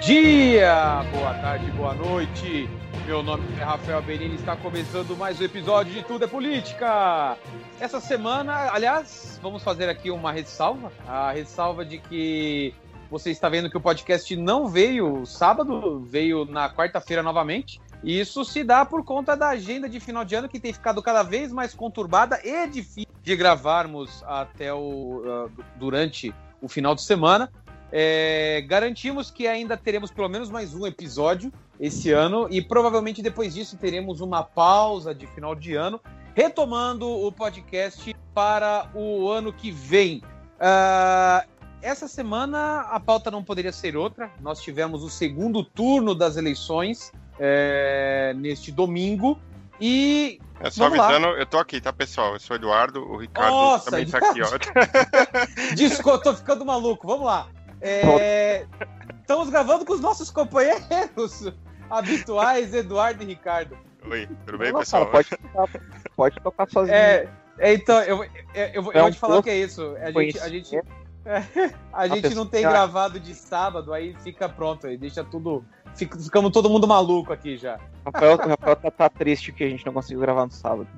Dia, boa tarde, boa noite. Meu nome é Rafael Benini, está começando mais um episódio de Tudo é Política. Essa semana, aliás, vamos fazer aqui uma ressalva. A ressalva de que você está vendo que o podcast não veio sábado, veio na quarta-feira novamente. E isso se dá por conta da agenda de final de ano que tem ficado cada vez mais conturbada e difícil de gravarmos até o uh, durante o final de semana. É, garantimos que ainda teremos pelo menos mais um episódio esse ano e provavelmente depois disso teremos uma pausa de final de ano, retomando o podcast para o ano que vem. Uh, essa semana a pauta não poderia ser outra. Nós tivemos o segundo turno das eleições é, neste domingo e é só Vamos avisando, lá. eu tô aqui, tá, pessoal? Eu sou o Eduardo, o Ricardo Nossa, também tá aqui, ó. Desculpa, tô ficando maluco. Vamos lá. É, estamos gravando com os nossos companheiros habituais, Eduardo e Ricardo. Oi, tudo bem, pessoal? Cara, pode, tocar, pode tocar sozinho. É, é, então, eu, eu, eu, eu é vou te falar o que é isso. A gente, a gente, a gente não tem gravado de sábado, aí fica pronto, aí deixa tudo. Fica, ficamos todo mundo maluco aqui já. Rafael, o Rafael tá, tá, triste que a gente não conseguiu gravar no sábado.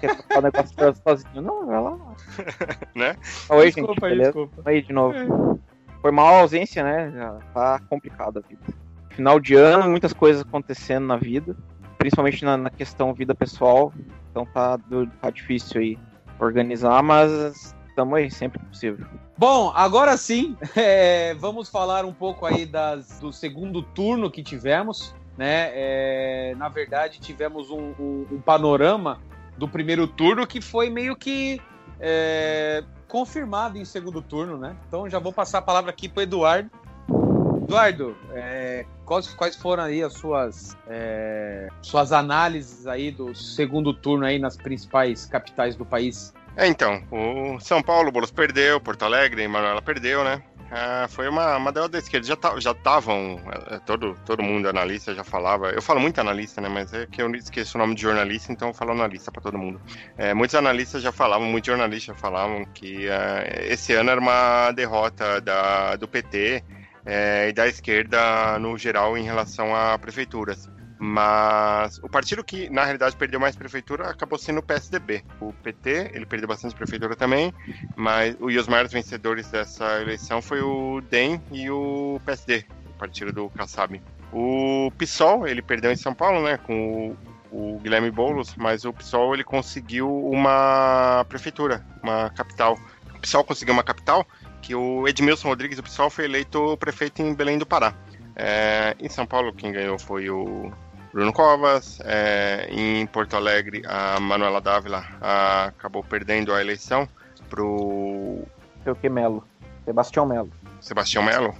Quer tocar o negócio sozinho. Não, vai lá. né? Oi, desculpa, gente, beleza? Desculpa. Aí de novo. Foi mal a ausência, né? Já tá complicada a vida. Final de ano, muitas coisas acontecendo na vida, principalmente na, na questão vida pessoal. Então tá, tá difícil aí organizar, mas estamos aí, sempre possível. Bom, agora sim, é, vamos falar um pouco aí das, do segundo turno que tivemos. Né? É, na verdade, tivemos um, um, um, panorama do primeiro turno que foi meio que é, confirmado em segundo turno, né? Então já vou passar a palavra aqui para Eduardo. Eduardo, é, quais, quais, foram aí as suas, é, suas análises aí do segundo turno aí nas principais capitais do país? É, então, o São Paulo, o Boulos perdeu, Porto Alegre, Manuela perdeu, né? Ah, foi uma, uma derrota da esquerda. Já já estavam, é, todo, todo mundo analista já falava. Eu falo muito analista, né? Mas é que eu esqueço o nome de jornalista, então eu falo analista para todo mundo. É, muitos analistas já falavam, muitos jornalistas já falavam que esse ano era uma derrota da, do PT é, e da esquerda no geral em relação a prefeituras. Mas o partido que, na realidade, perdeu mais prefeitura acabou sendo o PSDB. O PT, ele perdeu bastante prefeitura também, mas e os maiores vencedores dessa eleição foi o DEM e o PSD, o partido do Kassab. O PSOL, ele perdeu em São Paulo, né, com o, o Guilherme Boulos, mas o PSOL, ele conseguiu uma prefeitura, uma capital. O PSOL conseguiu uma capital, que o Edmilson Rodrigues, o PSOL, foi eleito prefeito em Belém do Pará. É, em São Paulo, quem ganhou foi o Bruno Covas. É, em Porto Alegre, a Manuela Dávila a, acabou perdendo a eleição pro. Seu que Melo. Sebastião Melo. Sebastião Melo?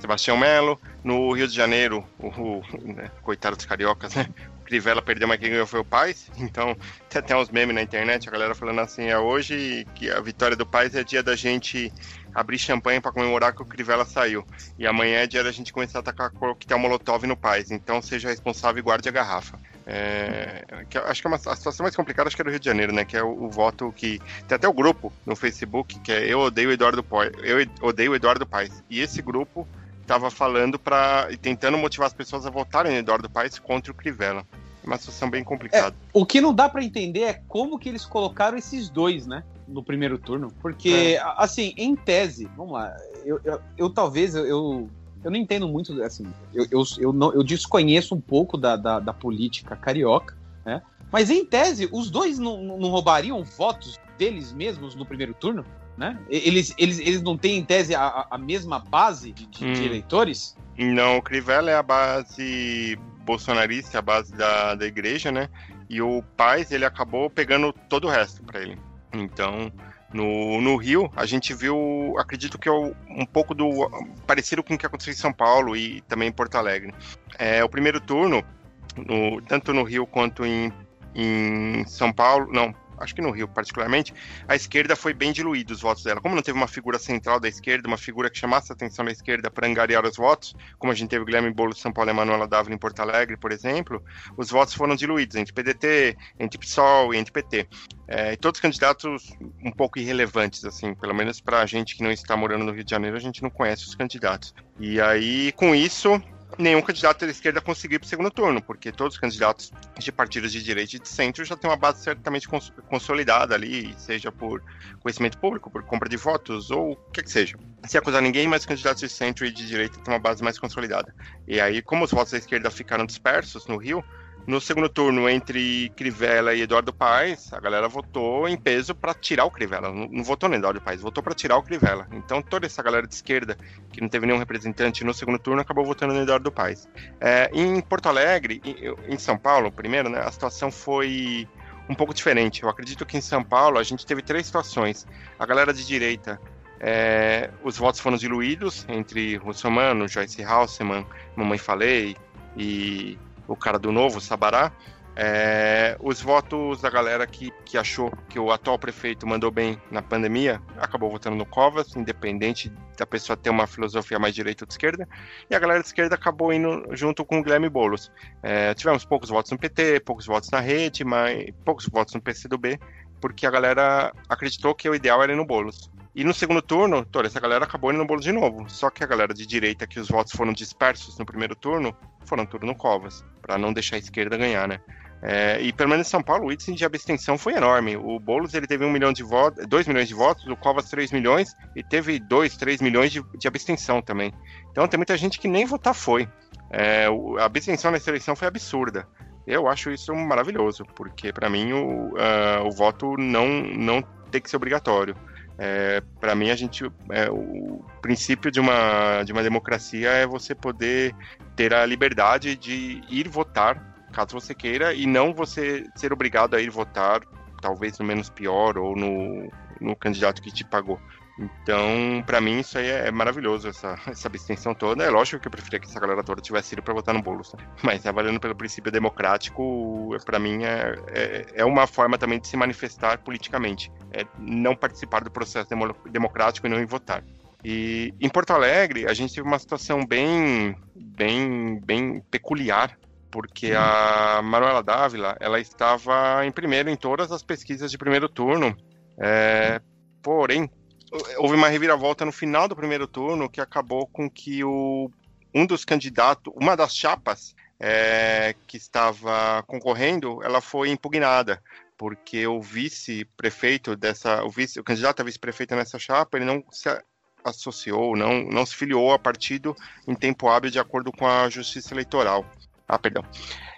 Sebastião Melo. No Rio de Janeiro, o, o né, coitado dos cariocas, né? O Crivella perdeu, mas quem ganhou foi o Paz. Então, tem até uns memes na internet, a galera falando assim: é hoje que a vitória do Paz é dia da gente abrir champanhe para comemorar que o Crivella saiu. E amanhã é dia da gente começar a atacar coquetel molotov no Paz. Então seja responsável e guarde a garrafa. É, que acho que é uma, a situação mais complicada acho que é do Rio de Janeiro, né? Que é o, o, voto que. Tem até o grupo no Facebook, que é Eu Odeio Eduardo Paes. Eu odeio Eduardo Paes. E esse grupo estava falando para e tentando motivar as pessoas a votarem no Eduardo Paes contra o Crivella. Uma situação bem complicada. É, o que não dá para entender é como que eles colocaram esses dois, né? no primeiro turno. Porque, é. assim, em tese, vamos lá, eu, eu, eu talvez, eu, eu, eu, não entendo muito, assim, eu, eu, eu, não, eu desconheço um pouco da, da, da, política carioca, né? Mas em tese, os dois não, não roubariam votos deles mesmos no primeiro turno? Né? Eles, eles, eles não têm, em tese, a, a mesma base de, de, hum. de eleitores? Não, o Crivella é a base bolsonarista, a base da, da igreja, né? E o Paz, ele acabou pegando todo o resto para ele. Então, no, no Rio, a gente viu, acredito que é um pouco do parecido com o que aconteceu em São Paulo e também em Porto Alegre. É, o primeiro turno, no, tanto no Rio quanto em, em São Paulo, não, acho que no Rio particularmente, a esquerda foi bem diluída os votos dela. Como não teve uma figura central da esquerda, uma figura que chamasse a atenção da esquerda para angariar os votos, como a gente teve o Guilherme Boulos, São Paulo e Manuela Dávila em Porto Alegre, por exemplo, os votos foram diluídos entre PDT, entre PSOL e entre PT. É, todos candidatos um pouco irrelevantes, assim, pelo menos para a gente que não está morando no Rio de Janeiro, a gente não conhece os candidatos. E aí, com isso, nenhum candidato da esquerda conseguiu para o segundo turno, porque todos os candidatos de partidos de direita e de centro já têm uma base certamente cons consolidada ali, seja por conhecimento público, por compra de votos ou o que que seja. Sem acusar ninguém, mas os candidatos de centro e de direita têm uma base mais consolidada. E aí, como os votos da esquerda ficaram dispersos no Rio, no segundo turno, entre Crivella e Eduardo Paes, a galera votou em peso para tirar o Crivella. Não, não votou no Eduardo Paes, votou para tirar o Crivella. Então, toda essa galera de esquerda, que não teve nenhum representante no segundo turno, acabou votando no Eduardo Paes. É, em Porto Alegre, em, em São Paulo, primeiro, né, a situação foi um pouco diferente. Eu acredito que em São Paulo a gente teve três situações. A galera de direita é, os votos foram diluídos entre Russomano, Joyce Halseman, Mamãe Falei e o cara do novo, Sabará, é, os votos da galera que, que achou que o atual prefeito mandou bem na pandemia acabou votando no Covas, independente da pessoa ter uma filosofia mais direita ou de esquerda, e a galera de esquerda acabou indo junto com o Guilherme Boulos. É, tivemos poucos votos no PT, poucos votos na rede, mas poucos votos no PCdoB, porque a galera acreditou que o ideal era ir no Boulos. E no segundo turno, toda essa galera acabou indo no bolo de novo. Só que a galera de direita, que os votos foram dispersos no primeiro turno, foram tudo no Covas, para não deixar a esquerda ganhar, né? É, e pelo menos em São Paulo, o índice de abstenção foi enorme. O Boulos ele teve um milhão de votos, 2 milhões de votos, o Covas 3 milhões, e teve 2, 3 milhões de, de, abstenção também. Então tem muita gente que nem votar foi. É, a abstenção nessa eleição foi absurda. Eu acho isso maravilhoso, porque para mim o, uh, o voto não, não tem que ser obrigatório. É, para mim, a gente, é, o princípio de uma, de uma democracia é você poder ter a liberdade de ir votar, caso você queira, e não você ser obrigado a ir votar, talvez no menos pior ou no, no candidato que te pagou. Então, para mim, isso aí é maravilhoso, essa, essa abstenção toda. É lógico que eu preferia que essa galera toda tivesse ido para votar no Boulos, né? mas trabalhando pelo princípio democrático, para mim, é, é, é, uma forma também de se manifestar politicamente. É não participar do processo democrático e não ir votar. E em Porto Alegre, a gente teve uma situação bem, bem, bem peculiar, porque a Manuela Dávila, ela estava em primeiro em todas as pesquisas de primeiro turno, é, porém, houve uma reviravolta no final do primeiro turno que acabou com que o, um dos candidatos, uma das chapas é, que estava concorrendo, ela foi impugnada porque o vice-prefeito dessa, o vice, o candidato a vice-prefeito nessa chapa, ele não se associou, não, não se filiou a partido em tempo hábil de acordo com a Justiça Eleitoral. Ah, perdão.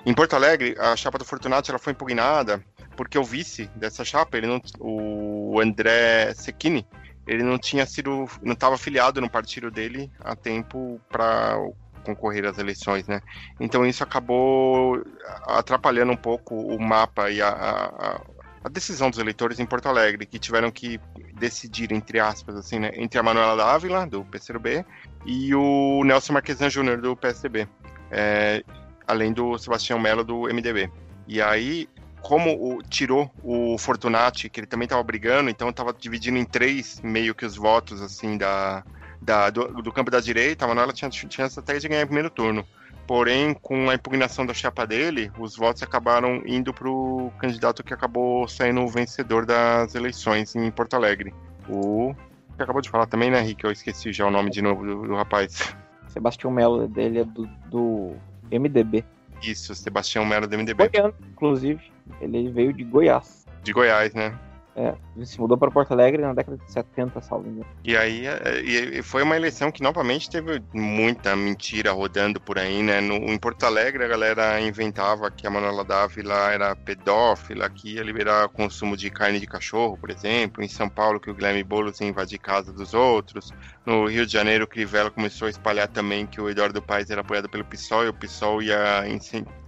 Em Porto Alegre, a chapa do Fortunato ela foi impugnada porque o vice dessa chapa, ele não, o André Secchini, ele não tinha sido, não estava afiliado no partido dele a tempo para concorrer às eleições, né? Então isso acabou atrapalhando um pouco o mapa e a, a, a, decisão dos eleitores em Porto Alegre, que tiveram que decidir, entre aspas, assim, né, entre a Manuela Dávila, do PCdoB, e o Nelson Marquesan Júnior, do PSDB, é, além do Sebastião Mello, do MDB. E aí como o, tirou o Fortunati, que ele também estava brigando, então estava dividindo em três meio que os votos assim da, da do, do, campo da direita, a Manuela tinha chance até de ganhar o primeiro turno. Porém, com a impugnação da chapa dele, os votos acabaram indo para o candidato que acabou saindo o vencedor das eleições em Porto Alegre. O que acabou de falar também, né, Rick? Eu esqueci já o nome de novo do, do rapaz. Sebastião Melo, dele é do, do MDB. Isso, Sebastião Melo do MDB. Goiano, inclusive. Ele veio de Goiás. De Goiás, né? É, se mudou para Porto Alegre na década de 70, salvo. E aí é, e foi uma eleição que novamente teve muita mentira rodando por aí, né? No, em Porto Alegre a galera inventava que a Manuela Dávila era pedófila, que ia liberar o consumo de carne de cachorro, por exemplo. Em São Paulo que o Guilherme Boulos ia invadir casa dos outros. No Rio de Janeiro o Crivella começou a espalhar também que o Eduardo Paes era apoiado pelo PSOL e o PSOL ia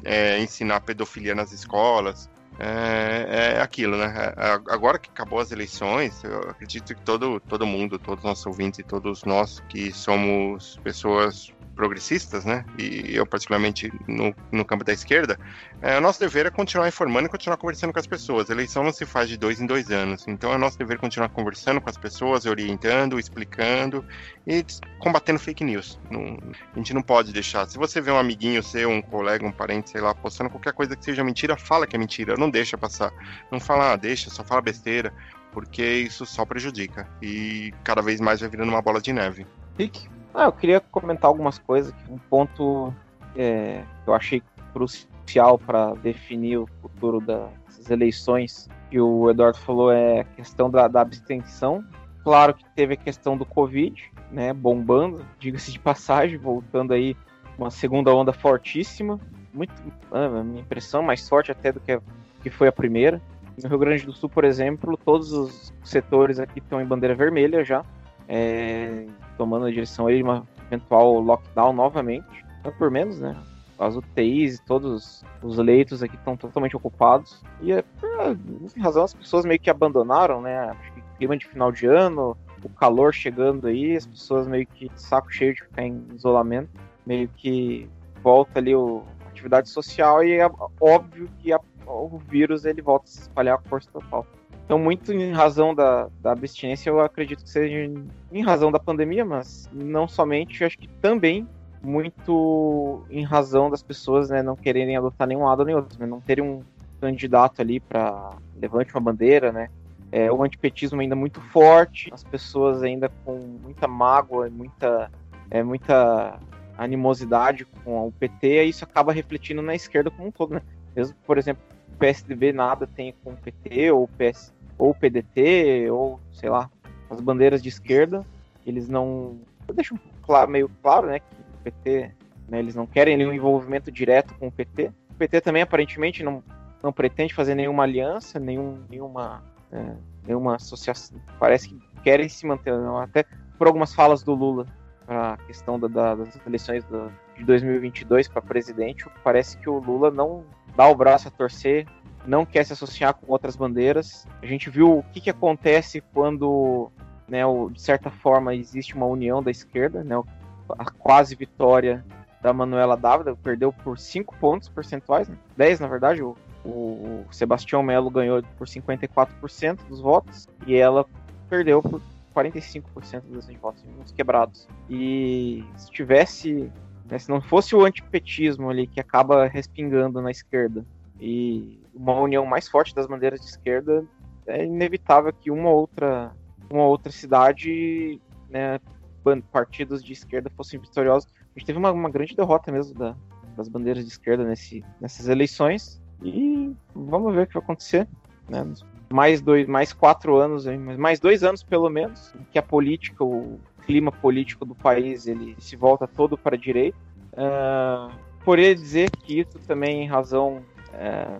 é, ensinar pedofilia nas escolas é, é aquilo, né? É, agora que acabou as eleições, eu acredito que todo, todo mundo, todos os nossos ouvintes todos nós que somos pessoas progressistas, né? E eu, particularmente, no, no campo da esquerda, é, o nosso dever é continuar informando e continuar conversando com as pessoas. A eleição não se faz de dois em dois anos. Então, é nosso dever continuar conversando com as pessoas, orientando, explicando e combatendo fake news. Não, a gente não pode deixar. Se você vê um amiguinho seu, um colega, um parente, sei lá, postando qualquer coisa que seja mentira, fala que é mentira. Não deixa passar. Não fala, ah, deixa, só fala besteira. Porque isso só prejudica. E cada vez mais vai virando uma bola de neve. Rick? Ah, eu queria comentar algumas coisas. Um ponto é, que eu achei crucial para definir o futuro das eleições que o Eduardo falou é a questão da, da abstenção. Claro que teve a questão do Covid, né, bombando, diga-se de passagem, voltando aí uma segunda onda fortíssima, muito, a minha impressão, mais forte até do que, que foi a primeira. No Rio Grande do Sul, por exemplo, todos os setores aqui estão em bandeira vermelha já, é, tomando a direção aí de uma eventual lockdown novamente. Não por menos, né? As UTIs e todos os leitos aqui estão totalmente ocupados. E é por razão as pessoas meio que abandonaram, né? Acho que clima de final de ano, o calor chegando aí, as pessoas meio que de saco cheio de ficar em isolamento, meio que volta ali o, a atividade social e é óbvio que a, o vírus ele volta a se espalhar com força total. Então, muito em razão da, da abstinência, eu acredito que seja em, razão da pandemia, mas não somente, eu acho que também muito em razão das pessoas né, não quererem adotar nenhum lado nem outro, né, não terem um candidato ali para levante uma bandeira, né? É, o antipetismo ainda muito forte, as pessoas ainda com muita mágoa, muita, é, muita animosidade com o PT, e isso acaba refletindo na esquerda como um todo, né? Mesmo, por exemplo, o PSDB nada tem com o PT, ou o PS, ou PDT, ou sei lá, as bandeiras de esquerda, eles não deixam claro, meio claro, né, que o PT, né, eles não querem nenhum envolvimento direto com o PT. O PT também aparentemente não, não pretende fazer nenhuma aliança, nenhum, nenhuma, é, nenhuma associação. Parece que querem se manter, não, até por algumas falas do Lula para a questão da, da, das eleições de 2022 para presidente, parece que o Lula não dá o braço a torcer não quer se associar com outras bandeiras. A gente viu o que, que acontece quando, né, o, de certa forma, existe uma união da esquerda, né, a quase vitória da Manuela Dávila, perdeu por 5 pontos percentuais, né, 10 na verdade, o, o Sebastião Melo ganhou por 54% dos votos e ela perdeu por 45% dos votos, uns quebrados. E se tivesse, né, se não fosse o antipetismo ali que acaba respingando na esquerda e uma união mais forte das bandeiras de esquerda, é inevitável que uma outra, uma outra cidade, né, partidos de esquerda fossem vitoriosos. A gente teve uma, uma grande derrota mesmo da, das bandeiras de esquerda nesse, nessas eleições e vamos ver o que vai acontecer. Né? Mais dois, mais quatro anos, mais dois anos pelo menos, que a política, o clima político do país, ele se volta todo para a direita. Uh, poderia dizer que isso também em razão é,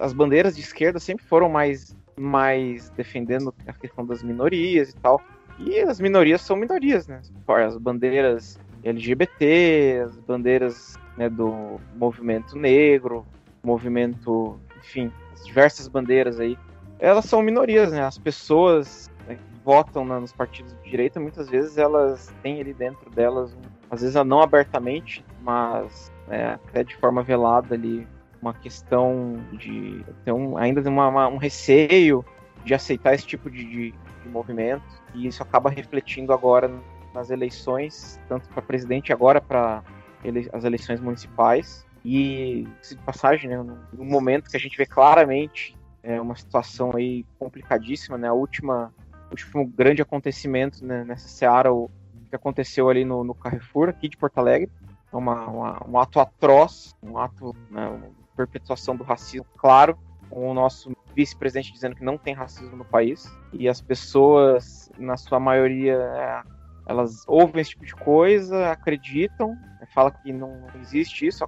as bandeiras de esquerda sempre foram mais, mais defendendo a questão das minorias e tal. E as minorias são minorias, né? As bandeiras LGBT, as bandeiras né, do movimento negro, movimento, enfim, as diversas bandeiras aí, elas são minorias, né? As pessoas né, que votam nos partidos de direita, muitas vezes elas têm ali dentro delas, às vezes não abertamente, mas é, até de forma velada ali, uma questão de um, ainda uma, uma, um receio de aceitar esse tipo de, de, de, movimento. E isso acaba refletindo agora nas eleições tanto para presidente agora para ele, as eleições municipais. E de passagem né, no momento que a gente vê claramente é, uma situação aí complicadíssima né. A última último grande acontecimento né, nessa seara o que aconteceu ali no, no Carrefour aqui de Porto Alegre. Uma, uma, um ato atroz, um ato, né, perpetuação do racismo, claro, com o nosso vice-presidente dizendo que não tem racismo no país e as pessoas, na sua maioria, é, elas ouvem esse tipo de coisa, acreditam, né, fala que não existe isso,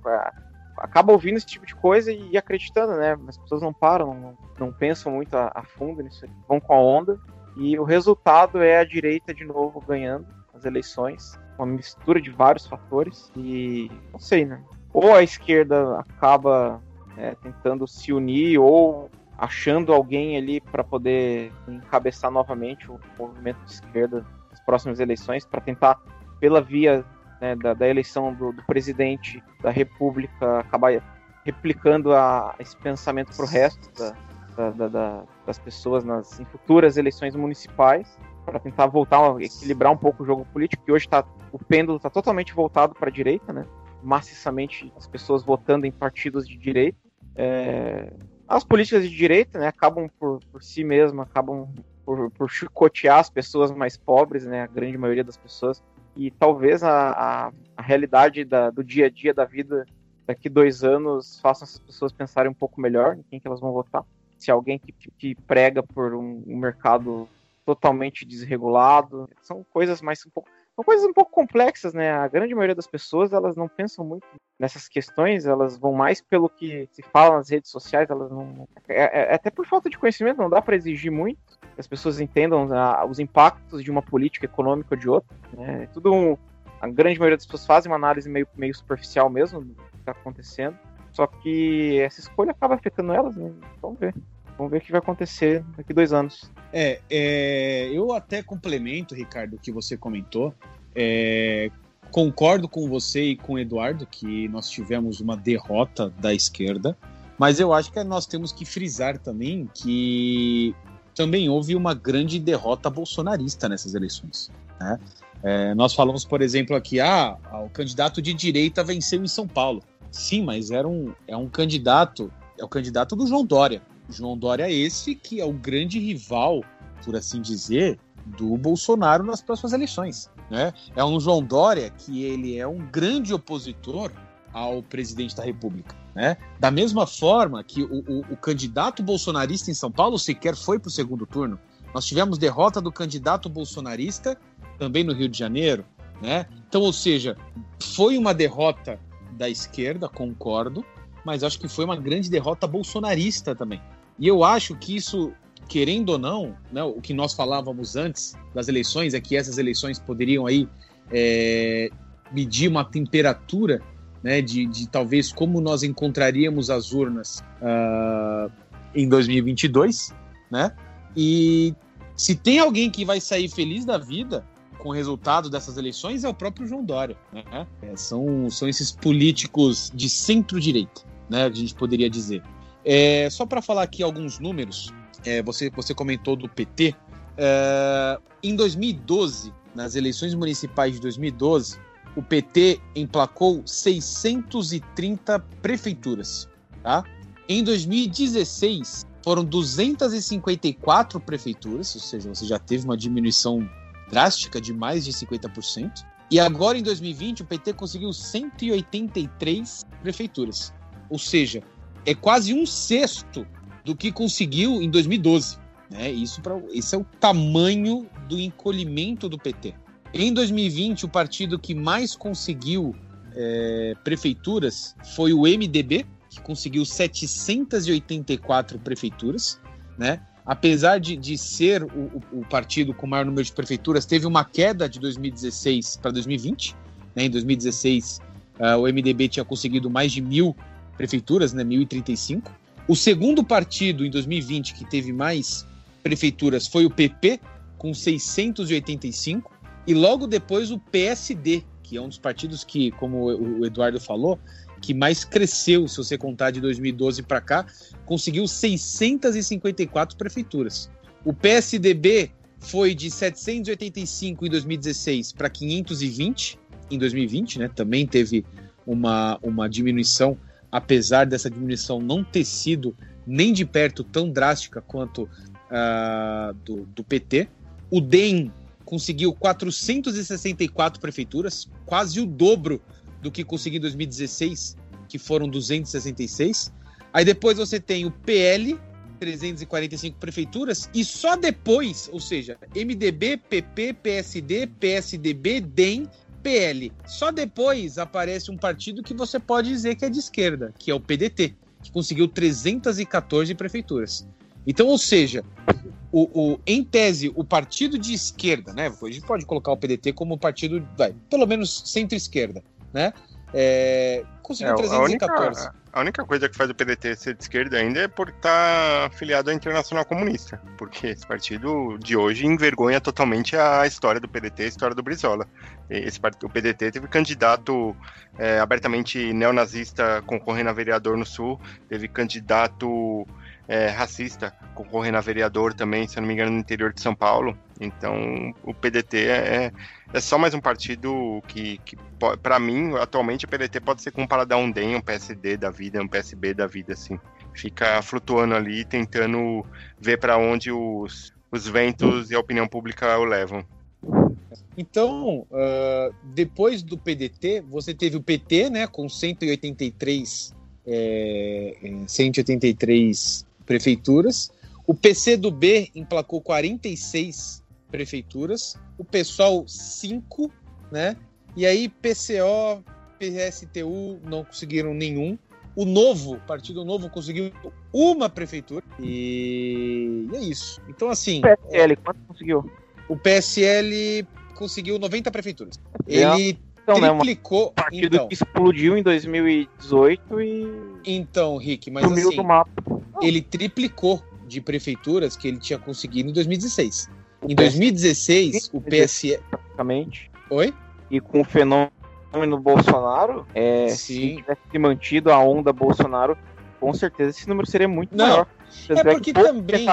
acaba ouvindo esse tipo de coisa e acreditando, né? As pessoas não param, não, não pensam muito a, a fundo nisso, vão com a onda e o resultado é a direita de novo ganhando as eleições, uma mistura de vários fatores e não sei, né? Ou a esquerda acaba é, tentando se unir ou achando alguém ali para poder encabeçar novamente o movimento de esquerda nas próximas eleições para tentar pela via né, da, da, eleição do, do, presidente da República acabar replicando a, esse pensamento para o resto da, da, das pessoas nas em futuras eleições municipais para tentar voltar a equilibrar um pouco o jogo político, que hoje tá, o pêndulo está totalmente voltado para a direita, né? Maciçamente as pessoas votando em partidos de direita. É, as políticas de direita né, acabam por, por si mesmas, acabam por, por chicotear as pessoas mais pobres, né, a grande maioria das pessoas, e talvez a, a, a realidade da, do dia a dia da vida daqui dois anos façam essas pessoas pensarem um pouco melhor em quem que elas vão votar. Se alguém que, que prega por um, um mercado totalmente desregulado, são coisas mais um pouco são coisas um pouco complexas, né? A grande maioria das pessoas, elas não pensam muito nessas questões, elas vão mais pelo que se fala nas redes sociais, elas não... É, é, é até por falta de conhecimento, não dá para exigir muito que as pessoas entendam a, os impactos de uma política econômica ou de outra, né? É tudo um, a grande maioria das pessoas fazem uma análise meio, meio superficial mesmo do que está acontecendo, só que essa escolha acaba afetando elas, né? Vamos ver. Vamos ver o que vai acontecer daqui dois anos. É, é eu até complemento, Ricardo, o que você comentou. É, concordo com você e com o Eduardo que nós tivemos uma derrota da esquerda, mas eu acho que nós temos que frisar também que também houve uma grande derrota bolsonarista nessas eleições. Né? É, nós falamos, por exemplo, aqui, ah, o candidato de direita venceu em São Paulo. Sim, mas era um, é um candidato, é o candidato do João Dória. João Dória esse que é o grande rival, por assim dizer, do Bolsonaro nas próximas eleições. Né? É um João Dória que ele é um grande opositor ao presidente da República. Né? Da mesma forma que o, o, o candidato bolsonarista em São Paulo sequer foi para o segundo turno. Nós tivemos derrota do candidato bolsonarista também no Rio de Janeiro. Né? Então, ou seja, foi uma derrota da esquerda, concordo, mas acho que foi uma grande derrota bolsonarista também. E eu acho que isso, querendo ou não, né, o que nós falávamos antes das eleições é que essas eleições poderiam aí é, medir uma temperatura né, de, de, talvez como nós encontraríamos as urnas uh, em 2022, né? E se tem alguém que vai sair feliz da vida com o resultado dessas eleições é o próprio João Dória. Né? É, são, são esses políticos de centro-direita, né? A gente poderia dizer. É, só para falar aqui alguns números, é, você, você comentou do PT. É, em 2012, nas eleições municipais de 2012, o PT emplacou 630 prefeituras. Tá? Em 2016, foram 254 prefeituras, ou seja, você já teve uma diminuição drástica de mais de 50%. E agora, em 2020, o PT conseguiu 183 prefeituras. Ou seja, é quase um sexto do que conseguiu em 2012. Né? Isso, pra, esse é o tamanho do encolhimento do PT. Em 2020, o partido que mais conseguiu é, prefeituras foi o MDB, que conseguiu 784 prefeituras. Né? Apesar de, de ser o, o, partido com maior número de prefeituras, teve uma queda de 2016 para 2020. Né? Em 2016, uh, o MDB tinha conseguido mais de mil prefeituras, né, 1035. O segundo partido em 2020 que teve mais prefeituras foi o PP, com 685, e logo depois o PSD, que é um dos partidos que, como o Eduardo falou, que mais cresceu, se você contar de 2012 para cá, conseguiu 654 prefeituras. O PSDB foi de 785 em 2016 para 520 em 2020, né? Também teve uma, uma diminuição apesar dessa diminuição não ter sido nem de perto tão drástica quanto uh, do, do PT. O DEM conseguiu 464 prefeituras, quase o dobro do que conseguiu em 2016, que foram 266. Aí depois você tem o PL, 345 prefeituras, e só depois, ou seja, MDB, PP, PSD, PSDB, DEM PL. Só depois aparece um partido que você pode dizer que é de esquerda, que é o PDT, que conseguiu 314 prefeituras. Então, ou seja, o, o, em tese, o partido de esquerda, né? A gente pode colocar o PDT como partido, vai, pelo menos centro-esquerda, né? É, conseguiu é, 314. A única, A única coisa que faz o PDT ser de esquerda ainda é por estar tá afiliado à Internacional Comunista, porque esse partido de hoje envergonha totalmente a história do PDT, a história do Brizola. Esse, o PDT teve candidato é, abertamente neonazista concorrendo a vereador no Sul, teve candidato é, racista concorrendo a vereador também, se não me engano, no interior de São Paulo. Então, o PDT é, é só mais um partido que, que para mim, atualmente, o PDT pode ser comparado a um DEM, um PSD da vida, um PSB da vida, assim. Fica flutuando ali, tentando ver para onde os, os ventos e a opinião pública o levam. Então, uh, depois do PDT, você teve o PT, né, com 183, é, 183 prefeituras. O PCdoB emplacou 46 prefeituras, o PSOL 5, né? E aí PCO, PSTU não conseguiram nenhum. O Novo, Partido Novo, conseguiu uma prefeitura. E, e é isso. Então, assim. O PSL, quanto conseguiu? O PSL conseguiu 90 prefeituras. É. Ele então, triplicou. Né, partido então, que explodiu em 2018 e. Então, Rick, mas assim, do mapa. ele triplicou de prefeituras que ele tinha conseguido em 2016. O em 2016, o PSL. Praticamente. Oi? E com o fenômeno Bolsonaro, é, se tivesse mantido a onda Bolsonaro, com certeza esse número seria muito Não. maior. é porque também.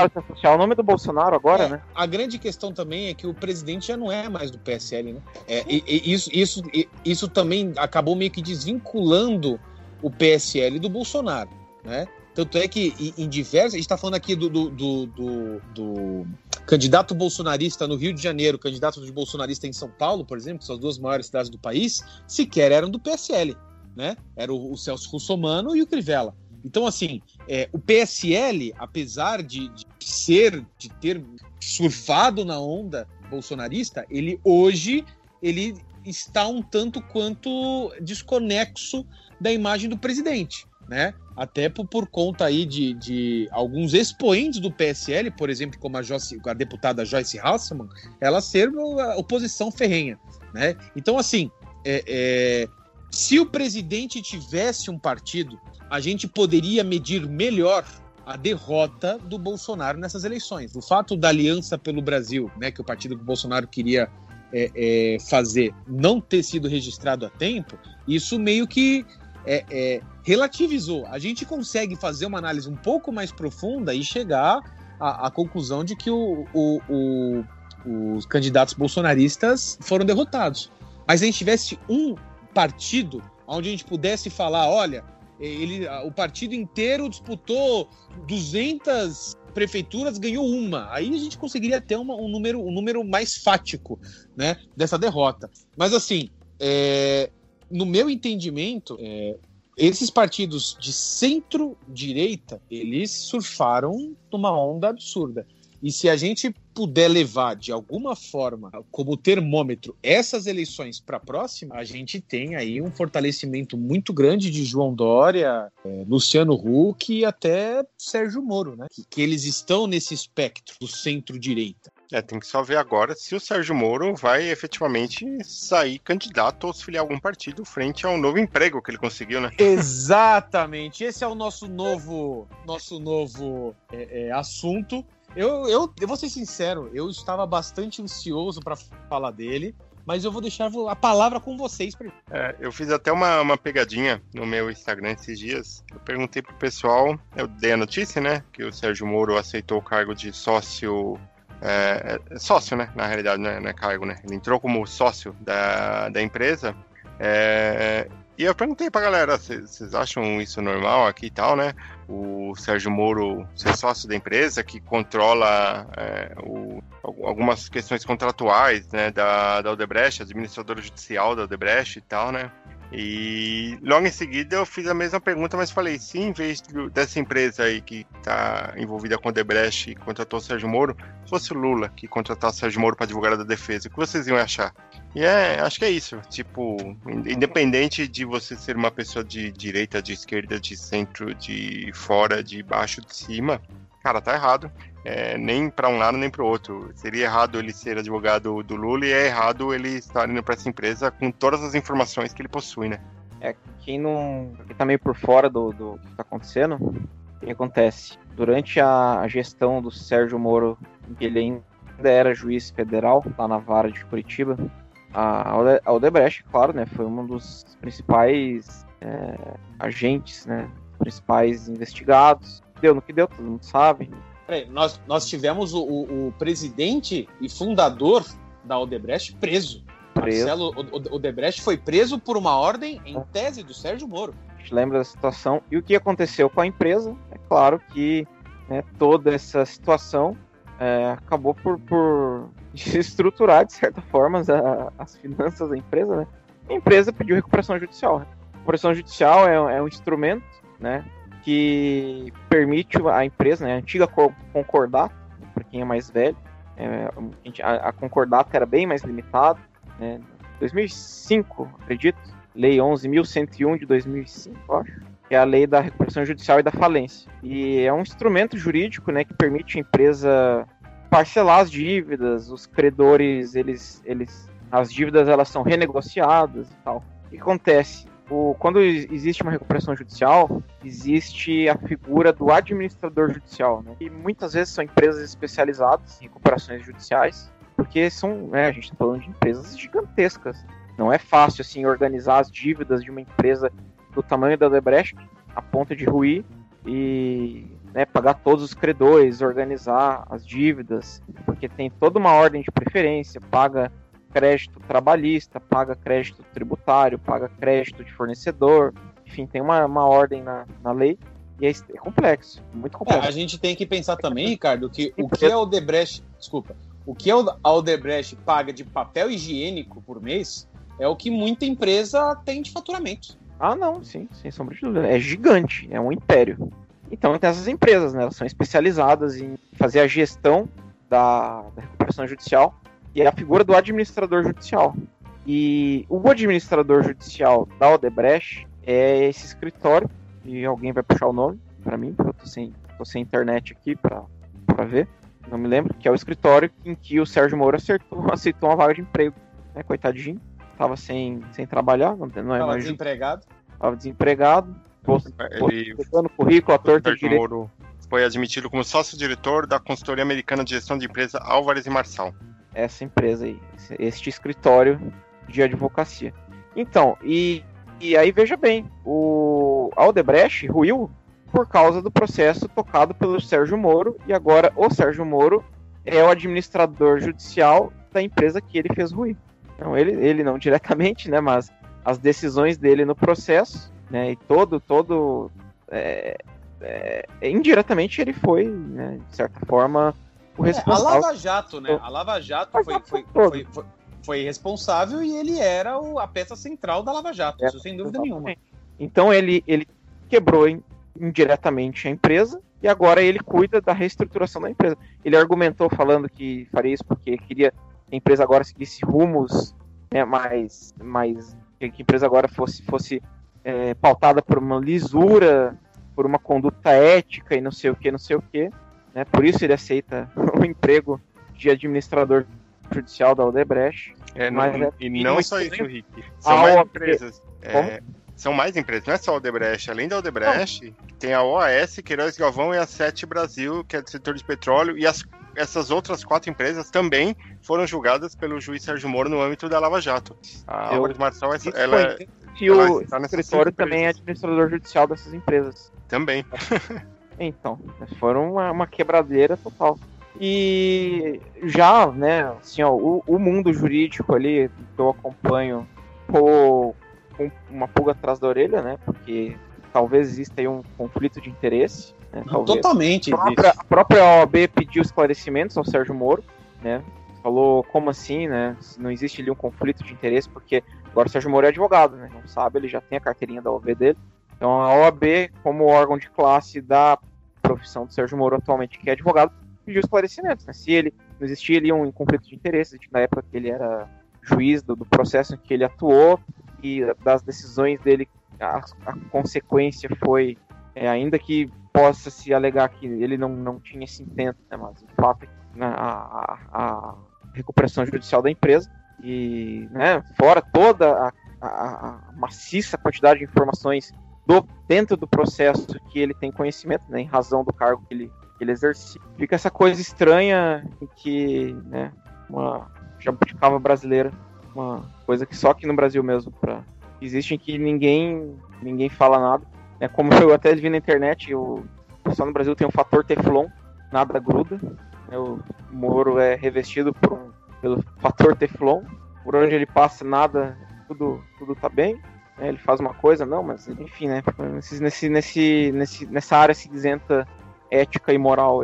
O nome do Bolsonaro agora, é, né? A grande questão também é que o presidente já não é mais do PSL, né? É, e, e isso, isso, isso também acabou meio que desvinculando o PSL do Bolsonaro, né? Tanto é que em diversas. A gente está falando aqui do, do, do, do, candidato bolsonarista no Rio de Janeiro, candidato de bolsonarista em São Paulo, por exemplo, que são as duas maiores cidades do país, sequer eram do PSL. Né? Era o, o Celso Russomano e o Crivella. Então, assim, é, o PSL, apesar de, de, ser, de ter surfado na onda bolsonarista, ele hoje ele está um tanto quanto desconexo da imagem do presidente né? Até por, por conta aí de, de, alguns expoentes do PSL, por exemplo, como a, Joyce, a deputada Joyce Hasselman, ela ser oposição ferrenha, né? Então, assim, é, é, se o presidente tivesse um partido, a gente poderia medir melhor a derrota do Bolsonaro nessas eleições. O fato da Aliança pelo Brasil, né, que o partido que o Bolsonaro queria é, é, fazer, não ter sido registrado a tempo, isso meio que é, é, relativizou. A gente consegue fazer uma análise um pouco mais profunda e chegar à, à conclusão de que o, o, o, os candidatos bolsonaristas foram derrotados. Mas se a gente tivesse um partido onde a gente pudesse falar, olha, ele, o partido inteiro disputou 200 prefeituras, ganhou uma. Aí a gente conseguiria ter uma, um, número, um número mais fático né, dessa derrota. Mas assim, é, no meu entendimento, é, esses partidos de centro-direita, eles surfaram numa onda absurda. E se a gente puder levar de alguma forma como termômetro essas eleições para a próxima, a gente tem aí um fortalecimento muito grande de João Dória, é, Luciano Huck e até Sérgio Moro, né? Que, que eles estão nesse espectro do centro-direita. É, tem que só ver agora se o Sérgio Moro vai efetivamente sair candidato ou se filiar algum partido frente ao novo emprego que ele conseguiu, né? Exatamente. Esse é o nosso novo, nosso novo é, é, assunto. Eu, eu, eu vou ser sincero, eu estava bastante ansioso para falar dele, mas eu vou deixar a palavra com vocês. É, eu fiz até uma, uma pegadinha no meu Instagram esses dias. Eu perguntei pro pessoal, eu dei a notícia, né, que o Sérgio Moro aceitou o cargo de sócio é, é, sócio, né? Na realidade, é, não é, cargo, né? Ele entrou como sócio da, da empresa. É, e eu perguntei pra galera, vocês acham isso normal aqui e tal, né? O Sérgio Moro ser sócio da empresa, que controla é, o, algumas questões contratuais, né? Da, da Odebrecht, administradora judicial da Odebrecht e tal, né? E logo em seguida eu fiz a mesma pergunta, mas falei, se em vez dessa empresa aí que está envolvida com o Debrecht e contratou o Sérgio Moro, fosse o Lula que contratasse o Sérgio Moro para advogado da defesa, o que vocês iam achar? E é, acho que é isso. Tipo, independente de você ser uma pessoa de direita, de esquerda, de centro, de fora, de baixo, de cima, cara, tá errado. É, nem para um lado nem para o outro. Seria errado ele ser advogado do Lula e é errado ele estar indo para essa empresa com todas as informações que ele possui, né? É, quem não. Quem tá meio por fora do, do que tá acontecendo, o que acontece? Durante a gestão do Sérgio Moro, ele ainda era juiz federal, lá na vara de Curitiba, a Odebrecht, claro, né, foi um dos principais é, agentes, né, principais investigados. Deu no que deu, todo mundo sabe. Peraí, nós, nós tivemos o, o, o, presidente e fundador da Odebrecht preso. preso. Marcelo Odebrecht foi preso por uma ordem em tese do Sérgio Moro. A gente lembra da situação. E o que aconteceu com a empresa? É claro que né, toda essa situação é, acabou por, por estruturar, de certa forma, as, as finanças da empresa, né? A empresa pediu recuperação judicial. A recuperação judicial é, é um instrumento, né, que permite a empresa, né, a antiga concordata, para quem é mais velho, é, a, concordata era bem mais limitada, né, 2005, acredito, lei 11.101 de 2005, acho, que é a lei da recuperação judicial e da falência. E é um instrumento jurídico, né, que permite a empresa parcelar as dívidas, os credores, eles, eles, as dívidas elas são renegociadas e tal. O que acontece? O, quando existe uma recuperação judicial, existe a figura do administrador judicial, né? E muitas vezes são empresas especializadas em recuperações judiciais, porque são, né, a gente está falando de empresas gigantescas. Não é fácil assim organizar as dívidas de uma empresa do tamanho da Debrecht a ponto de ruir e né, pagar todos os credores, organizar as dívidas, porque tem toda uma ordem de preferência, paga crédito trabalhista, paga crédito tributário, paga crédito de fornecedor, enfim, tem uma, uma ordem na, na lei e é, é complexo, muito é, complexo. É, a gente tem que pensar também, Ricardo, que o que a Odebrecht, desculpa, o que a Odebrecht paga de papel higiênico por mês é o que muita empresa tem de faturamento. Ah, não, sim, sem sombra de dúvida. É gigante, é um império. Então tem essas empresas, né? Elas são especializadas em fazer a gestão da, da recuperação judicial e é a figura do administrador judicial. E o administrador judicial da Odebrecht é esse escritório, e alguém vai puxar o nome para mim, porque eu tô sem, tô sem internet aqui para ver, não me lembro, que é o escritório em que o Sérgio Moro acertou, aceitou uma vaga de emprego, né, coitadinho, tava sem, sem trabalhar, não, não é mais... desempregado. Tava desempregado, ele, no currículo, ator de direito. Moro foi admitido como sócio-diretor da consultoria americana de gestão de empresa Álvares e Marçal. Essa empresa aí, este escritório de advocacia. Então, e, e aí veja bem, o Aldebrecht ruiu por causa do processo tocado pelo Sérgio Moro, e agora o Sérgio Moro é o administrador judicial da empresa que ele fez ruir. Então, ele, ele não diretamente, né, mas as decisões dele no processo né? E todo, todo é, é, indiretamente ele foi, né, de certa forma, o responsável. É, a Lava Jato, né? A Lava Jato foi, foi, foi, foi, foi responsável e ele era o, a peça central da Lava Jato, isso sem dúvida exatamente. nenhuma. Então ele, ele quebrou indiretamente a empresa e agora ele cuida da reestruturação da empresa. Ele argumentou falando que faria isso porque queria que a empresa agora seguisse rumos né, mais, mais que a empresa agora fosse, fosse é, pautada por uma lisura, por uma conduta ética e não sei o que, não sei o que. Né? Por isso ele aceita o emprego de administrador judicial da Odebrecht. É, não, é, e não só isso, Rick. São mais empresas. É, são mais empresas, não é só a Odebrecht. Além da Odebrecht, não. tem a OAS, Queiroz Galvão e a Sete Brasil, que é do setor de petróleo, e as, essas outras quatro empresas também foram julgadas pelo juiz Sérgio Moro no âmbito da Lava Jato. A Eu, Marçal, ela, ela, que o tá escritório também é administrador judicial dessas empresas. Também. então, foram uma, uma, quebradeira total. E já, né, assim, ó, o, o mundo jurídico ali que eu acompanho com uma pulga atrás da orelha, né? Porque talvez exista aí um conflito de interesse. Né, Totalmente. A própria, a própria OAB pediu esclarecimentos ao Sérgio Moro, né? Falou como assim, né? Não existe ali um conflito de interesse, porque Agora o Sérgio Moro é advogado, né? Não sabe, ele já tem a carteirinha da OAB dele. Então a OAB, como órgão de classe da profissão do Sérgio Moro atualmente, que é advogado, pediu esclarecimentos, né? Se ele não existia ali um conflito de interesse, na época que ele era juiz do, do processo em que ele atuou e das decisões dele, a, a consequência foi, é, ainda que possa se alegar que ele não, não tinha esse intento, né? Mas o fato é que né, a, a, recuperação judicial da empresa e, né, fora toda a a, a maciça quantidade de informações do, dentro do processo que ele tem conhecimento, né, em razão do cargo que ele, que ele exerce. Fica essa coisa estranha em que né, uma jabuticaba brasileira, uma coisa que só aqui no Brasil mesmo pra, existe em que ninguém ninguém fala nada. É como eu até vi na internet, o pessoal no Brasil tem um fator Teflon, nada gruda. Né, o Moro é revestido por pelo fator Teflon, por onde ele passa nada, tudo tudo tá bem né, ele faz uma coisa, não, mas enfim, né? Nesse, nesse, nesse, nessa área cinzenta ética e moral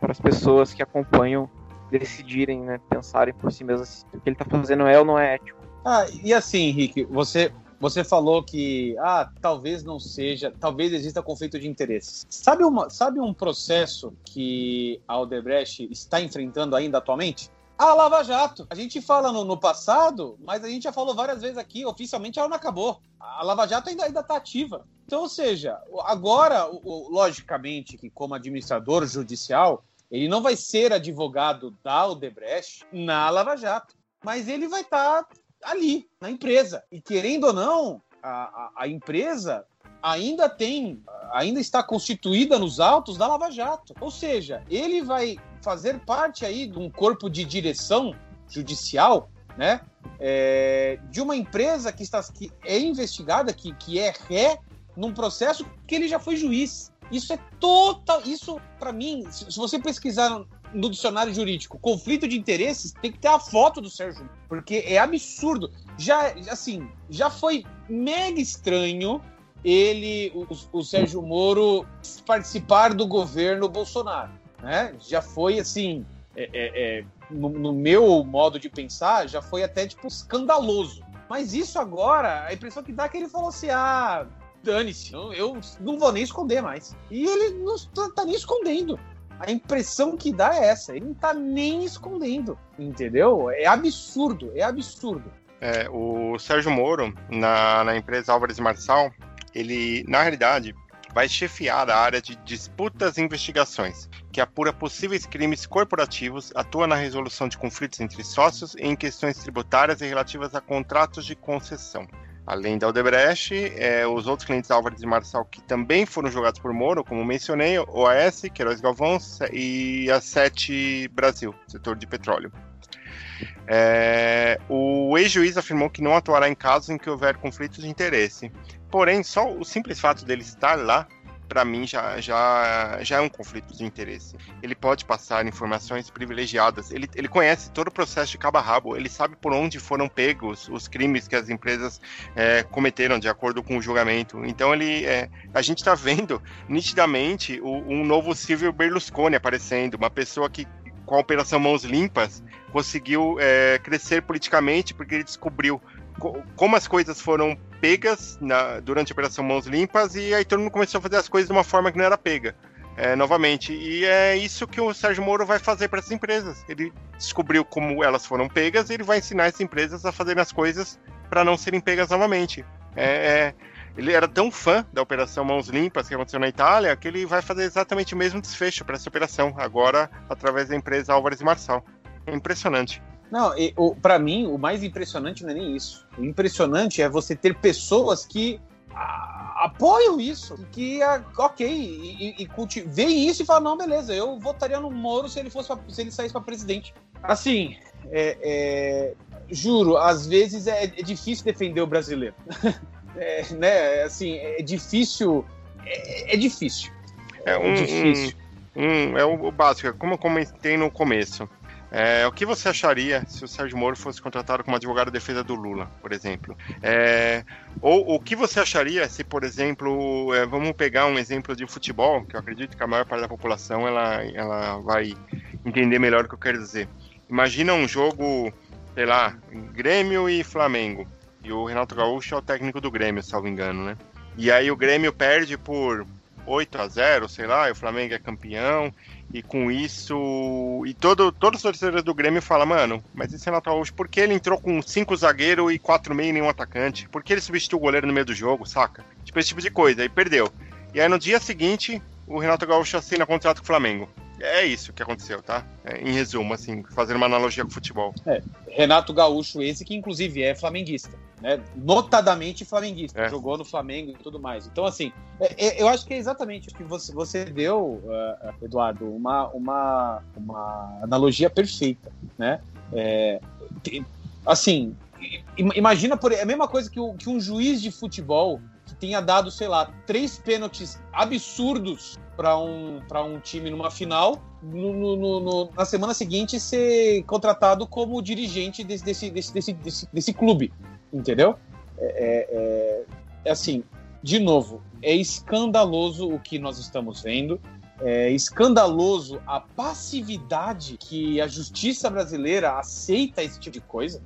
para as pessoas que acompanham decidirem, né, pensarem por si mesmas se o que ele está fazendo é ou não é ético. Ah, e assim, Henrique, você você falou que ah, talvez não seja, talvez exista conflito de interesses. Sabe, uma, sabe um processo que a Aldebrecht está enfrentando ainda atualmente? A Lava Jato. A gente fala no, no, passado, mas a gente já falou várias vezes aqui, oficialmente ela não acabou. A Lava Jato ainda está ativa. Então, ou seja, agora, logicamente, que como administrador judicial, ele não vai ser advogado da Odebrecht na Lava Jato, mas ele vai estar tá ali, na empresa. E querendo ou não, a, a, a empresa ainda tem, ainda está constituída nos autos da Lava Jato. Ou seja, ele vai fazer parte aí de um corpo de direção judicial, né? É, de uma empresa que, está, que é investigada, que, que é ré num processo que ele já foi juiz. Isso é total. Isso, para mim, se, se, você pesquisar no dicionário jurídico conflito de interesses, tem que ter a foto do Sérgio, porque é absurdo. Já, assim, já foi mega estranho ele, o, o Sérgio Moro, participar do governo Bolsonaro né? Já foi assim, é, é, é, no, no, meu modo de pensar, já foi até tipo escandaloso. Mas isso agora, a impressão que dá é que ele falou assim: ah, dane-se, eu, eu, não vou nem esconder mais. E ele não tá, tá, nem escondendo. A impressão que dá é essa, ele não tá nem escondendo, entendeu? É absurdo, é absurdo. É, o Sérgio Moro, na, na empresa Álvares Marçal, ele, na realidade, vai chefiar a área de disputas e investigações, que apura possíveis crimes corporativos, atua na resolução de conflitos entre sócios e em questões tributárias e relativas a contratos de concessão. Além da Odebrecht, é, os outros clientes Álvares e Marçal que também foram julgados por Moro, como mencionei, OAS, Queiroz Galvão e a Sete Brasil, setor de petróleo. É, o ex-juiz afirmou que não atuará em casos em que houver conflitos de interesse. Porém, só o simples fato dele estar lá, para mim, já, já, já é um conflito de interesse. Ele pode passar informações privilegiadas, ele, ele conhece todo o processo de cabo a rabo, ele sabe por onde foram pegos os crimes que as empresas é, cometeram de acordo com o julgamento. Então, ele, é, a gente está vendo nitidamente o, um novo Silvio Berlusconi aparecendo, uma pessoa que com a Operação Mãos Limpas, conseguiu é, crescer politicamente porque ele descobriu co como as coisas foram pegas na, durante a Operação Mãos Limpas e aí todo mundo começou a fazer as coisas de uma forma que não era pega. É, novamente. E é isso que o Sérgio Moro vai fazer para essas empresas. Ele descobriu como elas foram pegas e ele vai ensinar essas empresas a fazerem as coisas para não serem pegas novamente. É, é, ele era tão fã da Operação Mãos Limpas que aconteceu na Itália que ele vai fazer exatamente o mesmo desfecho para essa operação, agora através da empresa Álvares e Marçal. É impressionante. Não, para mim, o mais impressionante não é nem isso. O impressionante é você ter pessoas que a, apoiam isso, que, ok, e, e, e veem isso e falam, não, beleza, eu votaria no Moro se ele, fosse pra, se ele saísse para presidente. Assim, é, é, juro, às vezes é, é difícil defender o brasileiro. é, né, assim, é difícil. É, é difícil. É, um, é difícil. Um, um, é o básico, como eu comentei no começo. É, o que você acharia se o Sérgio Moro fosse contratado como advogado de defesa do Lula, por exemplo? É, ou o que você acharia se, por exemplo, é, vamos pegar um exemplo de futebol, que eu acredito que a maior parte da população ela, ela vai entender melhor o que eu quero dizer. Imagina um jogo, sei lá, Grêmio e Flamengo e o Renato Gaúcho é o técnico do Grêmio, salvo engano, né? E aí o Grêmio perde por 8 a 0 sei lá, e o Flamengo é campeão, e com isso. E todo, todos os torcedores do Grêmio falam, mano, mas esse Renato Gaúcho, por que ele entrou com cinco zagueiros e quatro meio e nenhum atacante? Por que ele substituiu o goleiro no meio do jogo, saca? Tipo, esse tipo de coisa, aí perdeu. E aí no dia seguinte, o Renato Gaúcho assina contrato com o Flamengo. É isso que aconteceu, tá? É, em resumo, assim, fazendo uma analogia com o futebol. É, Renato Gaúcho, esse que inclusive é flamenguista. né? Notadamente flamenguista, é. jogou no Flamengo e tudo mais. Então, assim, é, é, eu acho que é exatamente o que você, você deu, uh, Eduardo, uma, uma, uma analogia perfeita, né? É, assim, imagina por é a mesma coisa que, o, que um juiz de futebol que tenha dado, sei lá, três pênaltis absurdos para um, um time numa final, no, no, no, na semana seguinte ser contratado como dirigente desse, desse, desse, desse, desse, clube, entendeu? É, é, é, é, assim, de novo, é escandaloso o que nós estamos vendo. É escandaloso a passividade que a justiça brasileira aceita esse tipo de coisa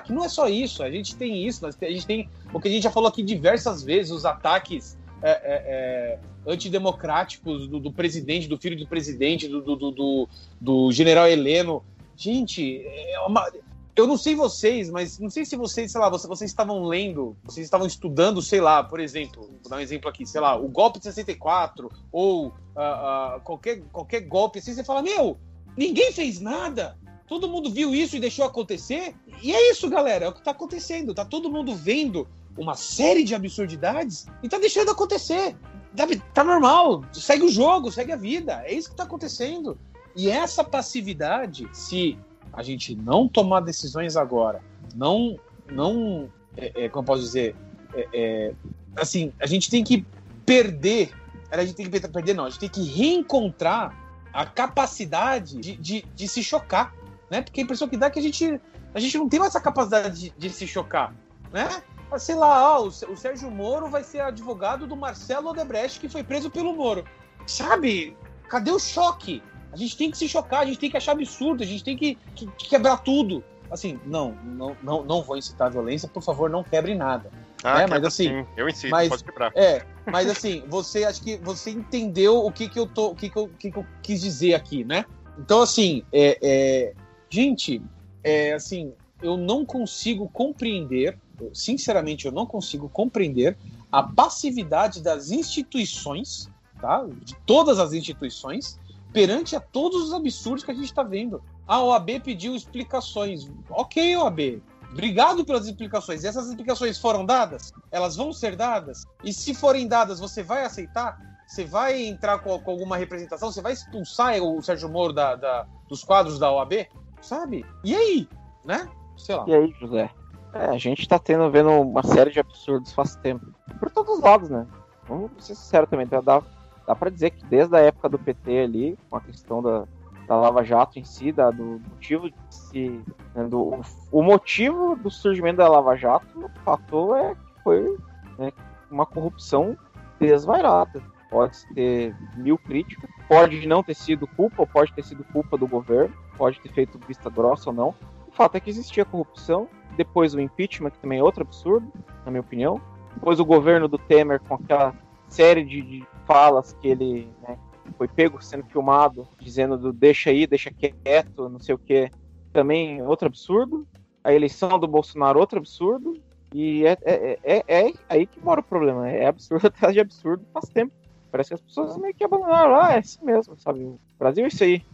Que não é só isso, a gente tem isso, a gente tem o que a gente já falou aqui diversas vezes, os ataques é, é, é, antidemocráticos do, do, presidente, do filho do presidente, do, do, do, do general Heleno. Gente, é uma, eu não sei vocês, mas não sei se vocês, sei lá, vocês, vocês estavam lendo, vocês estavam estudando, sei lá, por exemplo, vou dar um exemplo aqui, sei lá, o golpe de 64, ou uh, uh, qualquer, qualquer golpe assim, você fala, meu, ninguém fez nada. Todo mundo viu isso e deixou acontecer. E é isso, galera. É o que está acontecendo. Tá todo mundo vendo uma série de absurdidades e tá deixando acontecer. Tá, tá normal. Segue o jogo, segue a vida. É isso que está acontecendo. E essa passividade, se a gente não tomar decisões agora, não, não, é, é, como eu posso dizer, é, é, assim, a gente tem que perder, a gente tem que perder, não, a gente tem que reencontrar a capacidade de, de, de se chocar né? Porque a impressão que dá é que a gente, a gente não tem mais essa capacidade de, de se chocar, né? Sei lá, ó, o, o Sérgio Moro vai ser advogado do Marcelo Odebrecht, que foi preso pelo Moro. Sabe? Cadê o choque? A gente tem que se chocar, a gente tem que achar absurdo, a gente tem que, que, que quebrar tudo. Assim, não, não, não, não vou incitar violência, por favor, não quebre nada. Ah, é, mas assim, sim. eu insisto, mas, pode quebrar. É, mas assim, você acho que você entendeu o que que eu tô, o que que eu, que que eu quis dizer aqui, né? Então assim, é, é, Gente, é, assim, eu não consigo compreender, sinceramente, eu não consigo compreender a passividade das instituições, tá? De todas as instituições, perante a todos os absurdos que a gente está vendo. A OAB pediu explicações. Ok, OAB. Obrigado pelas explicações. E essas explicações foram dadas? Elas vão ser dadas? E se forem dadas, você vai aceitar? Você vai entrar com, com alguma representação? Você vai expulsar o Sérgio Moro da, da, dos quadros da OAB? Sabe? E aí? Né? Sei lá. E aí, José? É, a gente tá tendo, vendo uma série de absurdos faz tempo. Por todos os lados, né? Vamos ser sinceros também, dá, dá pra dizer que desde a época do PT ali, com a questão da, da Lava Jato em si, da, do motivo se. Né, do, o, motivo do surgimento da Lava Jato, o fator é que foi né, uma corrupção desvairada. Pode ter mil críticas, pode não ter sido culpa, pode ter sido culpa do governo, pode ter feito vista grossa ou não. O fato é que existia corrupção, depois o impeachment, que também é outro absurdo, na minha opinião. Depois o governo do Temer com aquela série de, de falas que ele né, foi pego sendo filmado, dizendo do deixa aí, deixa quieto, não sei o que. Também outro absurdo. A eleição do Bolsonaro, outro absurdo. E é, é, é, é aí que mora o problema. É absurdo atrás de absurdo faz tempo. Parece que as pessoas meio que abandonaram. Ah, é assim mesmo, sabe? O Brasil é isso aí.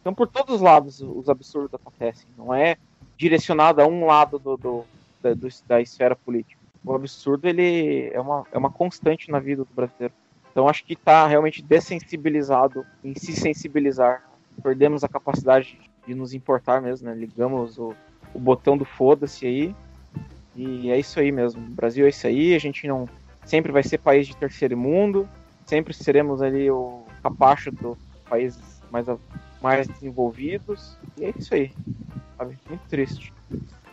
Então, por todos os lados, os absurdos acontecem. Não é direcionado a um lado do, do, da, do, da esfera política. O absurdo ele é uma, é uma constante na vida do brasileiro. Então, acho que está realmente dessensibilizado em se sensibilizar. Perdemos a capacidade de nos importar mesmo, né? Ligamos o, o botão do foda-se aí. E é isso aí mesmo. O Brasil é isso aí. A gente não sempre vai ser país de terceiro mundo sempre seremos ali o capacho dos países mais, mais desenvolvidos. E é isso aí. Sabe? Muito triste.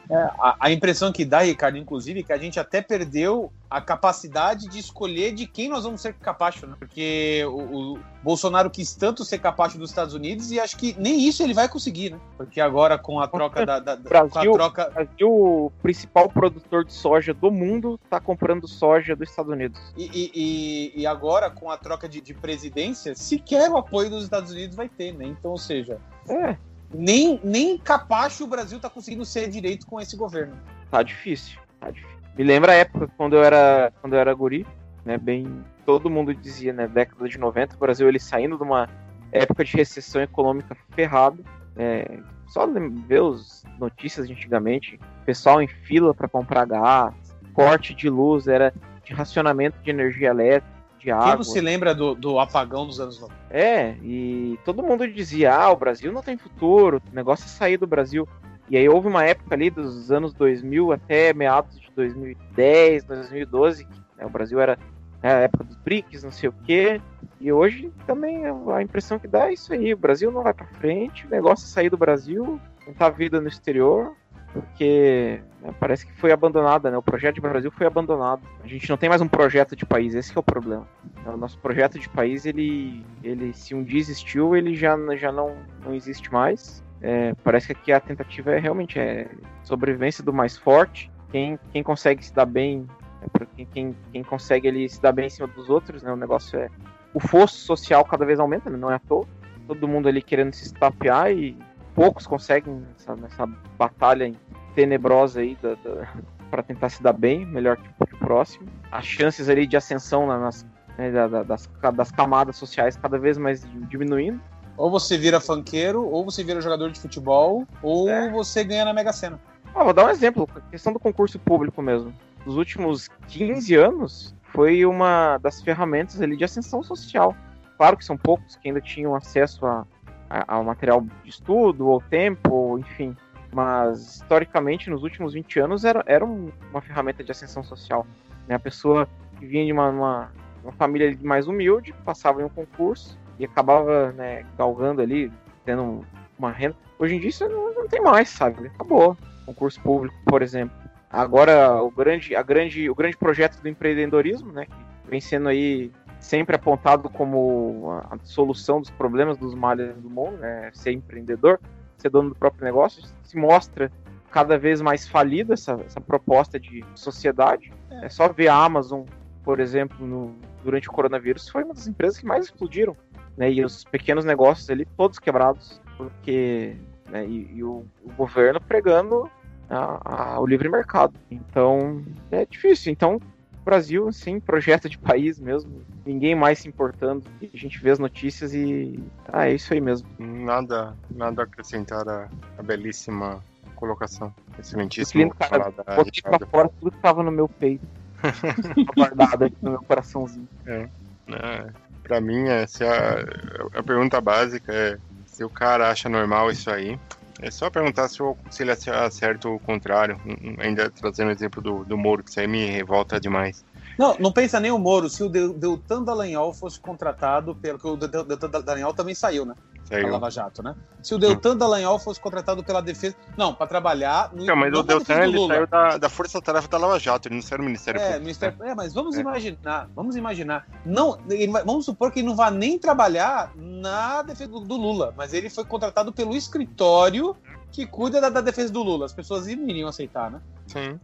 É, a, a, impressão que dá, Ricardo, inclusive, é que a gente até perdeu a capacidade de escolher de quem nós vamos ser capacho, né? Porque o, o, Bolsonaro quis tanto ser capacho dos Estados Unidos e acho que nem isso ele vai conseguir, né? Porque agora com a troca da, da, Brasil, com a troca... Brasil, o principal produtor de soja do mundo, está comprando soja dos Estados Unidos. E, e, e agora com a troca de, de presidência, sequer o apoio dos Estados Unidos vai ter, né? Então, ou seja, é nem, nem capaz o Brasil tá conseguindo ser direito com esse governo. Tá difícil, tá difícil. Me lembra a época quando eu era, quando eu era guri, né, bem, todo mundo dizia, né, década de 90, o Brasil ele saindo de uma época de recessão econômica ferrada, é, só ver as notícias de antigamente, pessoal em fila para comprar gás, corte de luz, era de racionamento de energia elétrica, de água. Quem não se lembra do, do apagão dos anos 90? É, e todo mundo dizia, ah, o Brasil não tem futuro, o negócio é sair do Brasil. E aí houve uma época ali dos anos 2000 até meados de 2010, 2012, que né, o Brasil era né, a época dos BRICS, não sei o quê. E hoje também a impressão que dá é isso aí, o Brasil não vai para frente, o negócio é sair do Brasil, tentar vida no exterior, porque né, parece que foi abandonada, né? O projeto de Brasil foi abandonado. A gente não tem mais um projeto de país, esse é o problema. O nosso projeto de país, ele, ele se um dia existiu, ele já, já não, não existe mais. É, parece que aqui a tentativa é realmente é sobrevivência do mais forte. Quem, quem consegue se dar bem, é quem, quem, quem consegue ele se dar bem em cima dos outros, né? O negócio é o fosso social cada vez aumenta, né? não é à toa. Todo mundo ali querendo se estapear e poucos conseguem nessa, nessa batalha tenebrosa aí da, da para tentar se dar bem, melhor que, o próximo. As chances ali de ascensão nas, né, da, das, das camadas sociais cada vez mais diminuindo. Ou você vira fanqueiro, ou você vira jogador de futebol, ou é. você ganha na Mega Sena. Ah, vou dar um exemplo, a questão do concurso público mesmo. Nos últimos 15 anos, foi uma das ferramentas ali de ascensão social. Claro que são poucos que ainda tinham acesso a, ao material de estudo, ou tempo, enfim. Mas, historicamente, nos últimos 20 anos, era, era uma ferramenta de ascensão social. Né? A pessoa que vinha de uma, uma, uma família mais humilde, passava em um concurso e acabava né, galgando ali, tendo uma renda. Hoje em dia isso não, não tem mais, sabe? Acabou. Concurso público, por exemplo. Agora, o grande, a grande, o grande projeto do empreendedorismo, né, que vem sendo aí sempre apontado como a solução dos problemas dos males do mundo, né? Ser empreendedor, ser dono do próprio negócio, se mostra cada vez mais falida essa, essa proposta de sociedade. É. é só ver a Amazon, por exemplo, no, durante o coronavírus, foi uma das empresas que mais explodiram, né? E os pequenos negócios ali todos quebrados, porque né, e, e o, o, governo pregando a, a, o livre mercado. Então é difícil. Então Brasil, sim, projeto de país mesmo. Ninguém mais se importando. A gente vê as notícias e. Ah, é isso aí mesmo. Nada, nada a acrescentar a, a belíssima colocação. Excelentíssimo. Cara, botei pra fora tudo que tava no meu peito. guardado aqui no meu coraçãozinho. É. é. Pra mim, essa é a, a pergunta básica é se o cara acha normal isso aí, é só perguntar se, eu, se ele acerta o contrário, ainda trazendo o exemplo do, do Moro, que isso aí me revolta demais. Não, não pensa nem o Moro, se o Deltan Dallagnol fosse contratado, pelo que o Deltan Dallagnol também saiu, né? Saiu. A Lava Jato, né? Se o Deltan hum. Dallagnol fosse contratado pela defesa. Não, para trabalhar. No, não, mas o Deltan ele saiu da, da Força Tarefa da Lava Jato, ele não saiu do Ministério é, Ministério, é, mas vamos é. imaginar, vamos imaginar. Não, vamos supor que ele não vá nem trabalhar na defesa do, do Lula, mas ele foi contratado pelo escritório que cuida da, da, defesa do Lula. As pessoas iriam aceitar, né? Sim.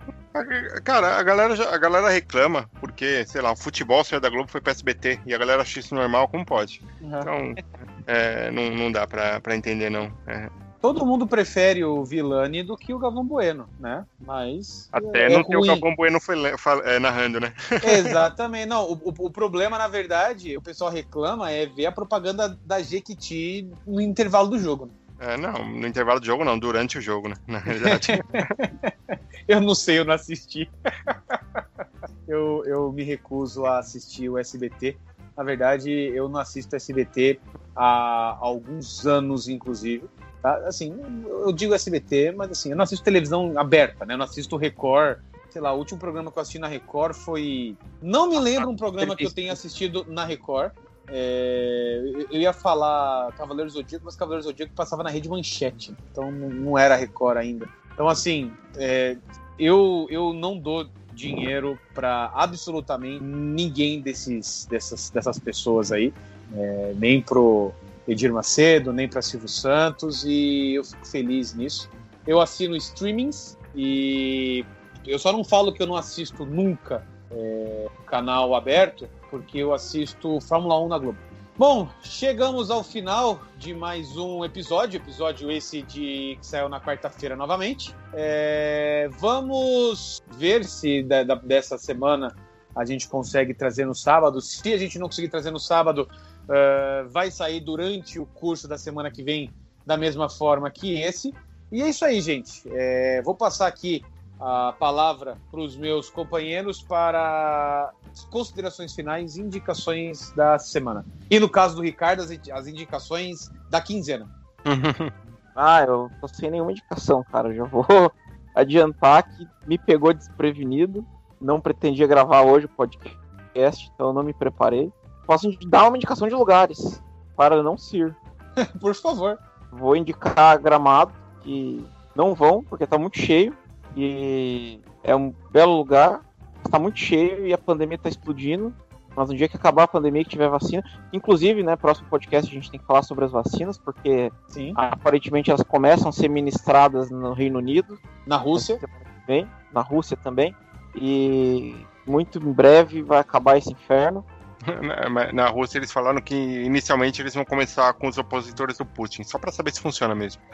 Cara, a galera, a galera reclama porque, sei lá, o futebol saiu da Globo foi pra SBT e a galera acha isso normal, como pode? Uhum. Então, é, não, não dá pra, pra entender, não. É. Todo mundo prefere o Vilani do que o Galvão Bueno, né? Mas. Até é não tem o Galvão Bueno foi, é, narrando, né? Exatamente. Não, o, o, problema, na verdade, o pessoal reclama é ver a propaganda da Jequiti no intervalo do jogo. Né? É, não, no intervalo do jogo não, durante o jogo, né? Na realidade. eu não sei, eu não assisti. eu, eu me recuso a assistir o SBT. Na verdade, eu não assisto SBT há alguns anos, inclusive. Tá? Assim, eu digo SBT, mas assim, eu não assisto televisão aberta, né? Eu não assisto Record. Sei lá, o último programa que eu assisti na Record foi. Não me lembro um programa que eu tenha assistido na Record. É, eu ia falar Cavaleiros Zodíaco, mas Cavaleiros Zodíaco passava na rede manchete, então não era Record ainda. Então, assim, é, eu, eu não dou dinheiro para absolutamente ninguém desses, dessas, dessas pessoas aí, é, nem pro Edir Macedo, nem para Silvio Santos, e eu fico feliz nisso. Eu assino streamings e eu só não falo que eu não assisto nunca é, canal aberto, porque eu assisto Fórmula 1 na Globo. Bom, chegamos ao final de mais um episódio, episódio esse de que saiu na quarta-feira novamente. É, vamos ver se da, da, dessa semana a gente consegue trazer no sábado. Se a gente não conseguir trazer no sábado, uh, vai sair durante o curso da semana que vem da mesma forma que esse. E é isso aí, gente. É, vou passar aqui a palavra para os meus companheiros para considerações finais, indicações da semana. E no caso do Ricardo, as indicações da quinzena. ah, eu tô sem nenhuma indicação, cara. Já vou adiantar que me pegou desprevenido. Não pretendia gravar hoje o podcast, então eu não me preparei. Posso dar uma indicação de lugares para não ser. Por favor. Vou indicar Gramado, que não vão, porque tá muito cheio. E é um belo lugar. Está muito cheio e a pandemia está explodindo. Mas no dia que acabar a pandemia e tiver vacina, inclusive, né, próximo podcast a gente tem que falar sobre as vacinas, porque Sim. aparentemente elas começam a ser ministradas no Reino Unido. Na Rússia. Também, na Rússia também. E muito em breve vai acabar esse inferno. Na Rússia eles falaram que inicialmente eles vão começar com os opositores do Putin, só para saber se funciona mesmo.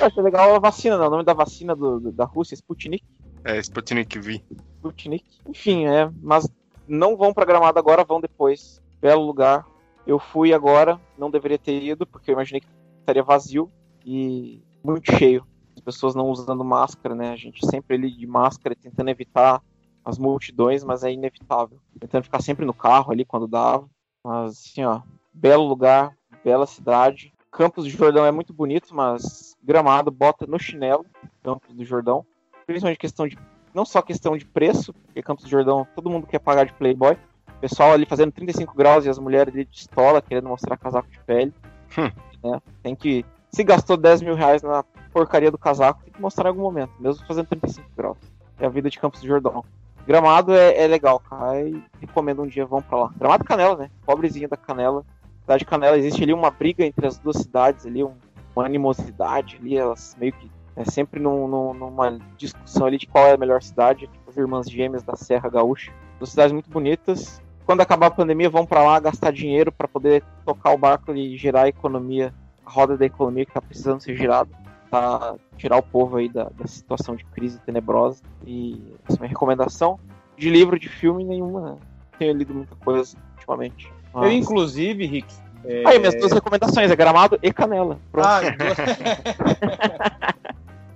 Eu achei legal a vacina, né? O nome da vacina do, do, da Rússia é Sputnik. É, Sputnik V. Sputnik. Enfim, é, mas não vão pra Gramado agora, vão depois. Belo lugar. Eu fui agora, não deveria ter ido, porque eu imaginei que estaria vazio e muito cheio. As pessoas não usando máscara, né? A gente sempre ali de máscara, tentando evitar as multidões, mas é inevitável. Tentando ficar sempre no carro ali quando dava. Mas assim, ó, belo lugar, bela cidade. Campos do Jordão é muito bonito, mas gramado bota no chinelo, Campos do Jordão. Principalmente questão de. Não só questão de preço, porque Campos do Jordão todo mundo quer pagar de Playboy. O pessoal ali fazendo 35 graus e as mulheres ali de estola, querendo mostrar casaco de pele. Hum. Né? Tem que. Se gastou 10 mil reais na porcaria do casaco, tem que mostrar em algum momento, mesmo fazendo 35 graus. É a vida de Campos do Jordão. Gramado é, é legal, cara. E recomendo um dia, vão pra lá. Gramado Canela, né? Pobrezinha da Canela. Cidade de Canela, existe ali uma briga entre as duas cidades ali, um, uma animosidade ali, elas meio que é sempre num, num, numa discussão ali de qual é a melhor cidade, tipo as irmãs gêmeas da Serra Gaúcha. Duas cidades muito bonitas. Quando acabar a pandemia, vão para lá gastar dinheiro para poder tocar o barco e gerar a economia, a roda da economia que tá precisando ser girada tentar tirar o povo aí da, da situação de crise tenebrosa. E essa é minha recomendação. De livro, de filme, nenhuma. Né? Tenho lido muita coisa ultimamente. Mas... Eu, inclusive, Rick. É... Aí, minhas duas recomendações: é gramado e canela. Pronto. Ah,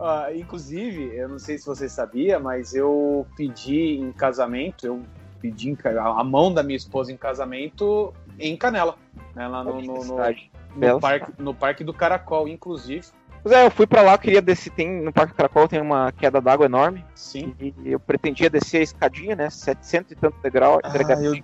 ah, inclusive, eu não sei se você sabia, mas eu pedi em casamento, eu pedi a mão da minha esposa em casamento em Canela. Né, lá no, no, no, no, parque, no Parque do Caracol, inclusive. Pois é, eu fui pra lá, queria descer. Tem, no Parque Caracol tem uma queda d'água enorme. Sim. E eu pretendia descer a escadinha, né? 700 e tanto degrau, ah, eu,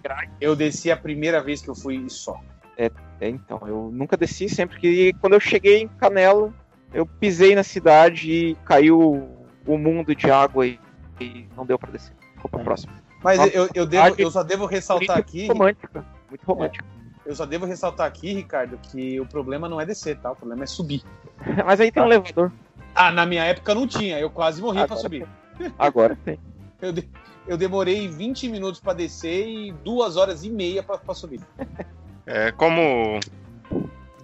eu desci a primeira vez que eu fui só. É, é, então, eu nunca desci, sempre que. Quando eu cheguei em Canela, eu pisei na cidade e caiu o mundo de água e, e não deu para descer. Ficou pro é. próximo. Mas Nossa, eu, eu, devo, eu só devo ressaltar aqui. Muito romântica, muito romântica. É. Eu só devo ressaltar aqui, Ricardo, que o problema não é descer, tá? O problema é subir. Mas aí tem um tá. elevador. Ah, na minha época não tinha, eu quase morri para subir. Tem. Agora tem. eu, de... eu demorei 20 minutos para descer e duas horas e meia para subir. É, como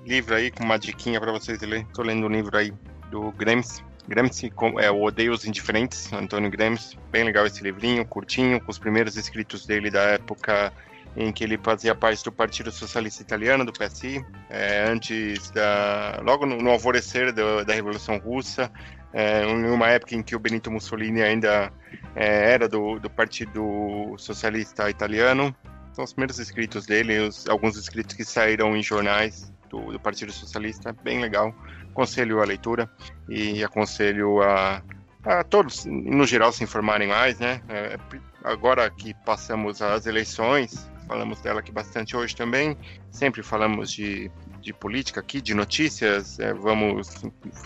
livro aí, com uma diquinha para vocês lerem, tô lendo um livro aí do Gramsci. Gramsci é o Odeio os Indiferentes, Antônio Gramsci. Bem legal esse livrinho, curtinho, com os primeiros escritos dele da época em que ele fazia parte do Partido Socialista Italiano, do PSI, é, antes da. logo no, no alvorecer do, da Revolução Russa, é, em uma época em que o Benito Mussolini ainda é, era do, do Partido Socialista Italiano. São os primeiros escritos dele, os, alguns escritos que saíram em jornais do, do Partido Socialista, bem legal. Aconselho a leitura e aconselho a, a todos, no geral, se informarem mais, né? É, agora que passamos as eleições, falamos dela aqui bastante hoje também. Sempre falamos de, de política aqui, de notícias. É, vamos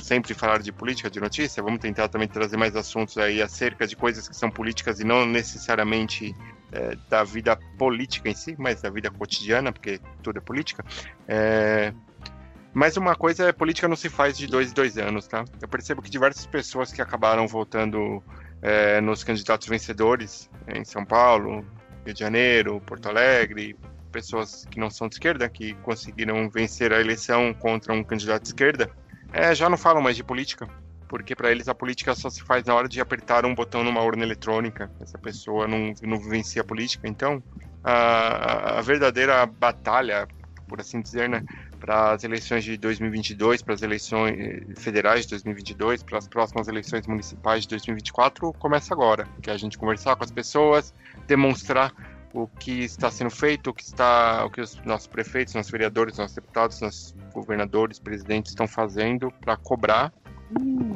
sempre falar de política, de notícia. Vamos tentar também trazer mais assuntos aí acerca de coisas que são políticas e não necessariamente é, da vida política em si, mas da vida cotidiana, porque tudo é política. É, mas uma coisa é política não se faz de dois em dois anos, tá? Eu percebo que diversas pessoas que acabaram votando é, nos candidatos vencedores em São Paulo, Rio de Janeiro, Porto Alegre, pessoas que não são de esquerda, que conseguiram vencer a eleição contra um candidato de esquerda, é, já não falam mais de política, porque para eles a política só se faz na hora de apertar um botão numa urna eletrônica. Essa pessoa não, não vivencia a política. Então, a, a verdadeira batalha, por assim dizer, né, para as eleições de 2022, para as eleições federais de 2022, para as próximas eleições municipais de 2024, começa agora, que é a gente conversar com as pessoas, demonstrar o que está sendo feito, o que está, o que os nossos prefeitos, nossos vereadores, nossos deputados, nossos governadores, presidentes estão fazendo para cobrar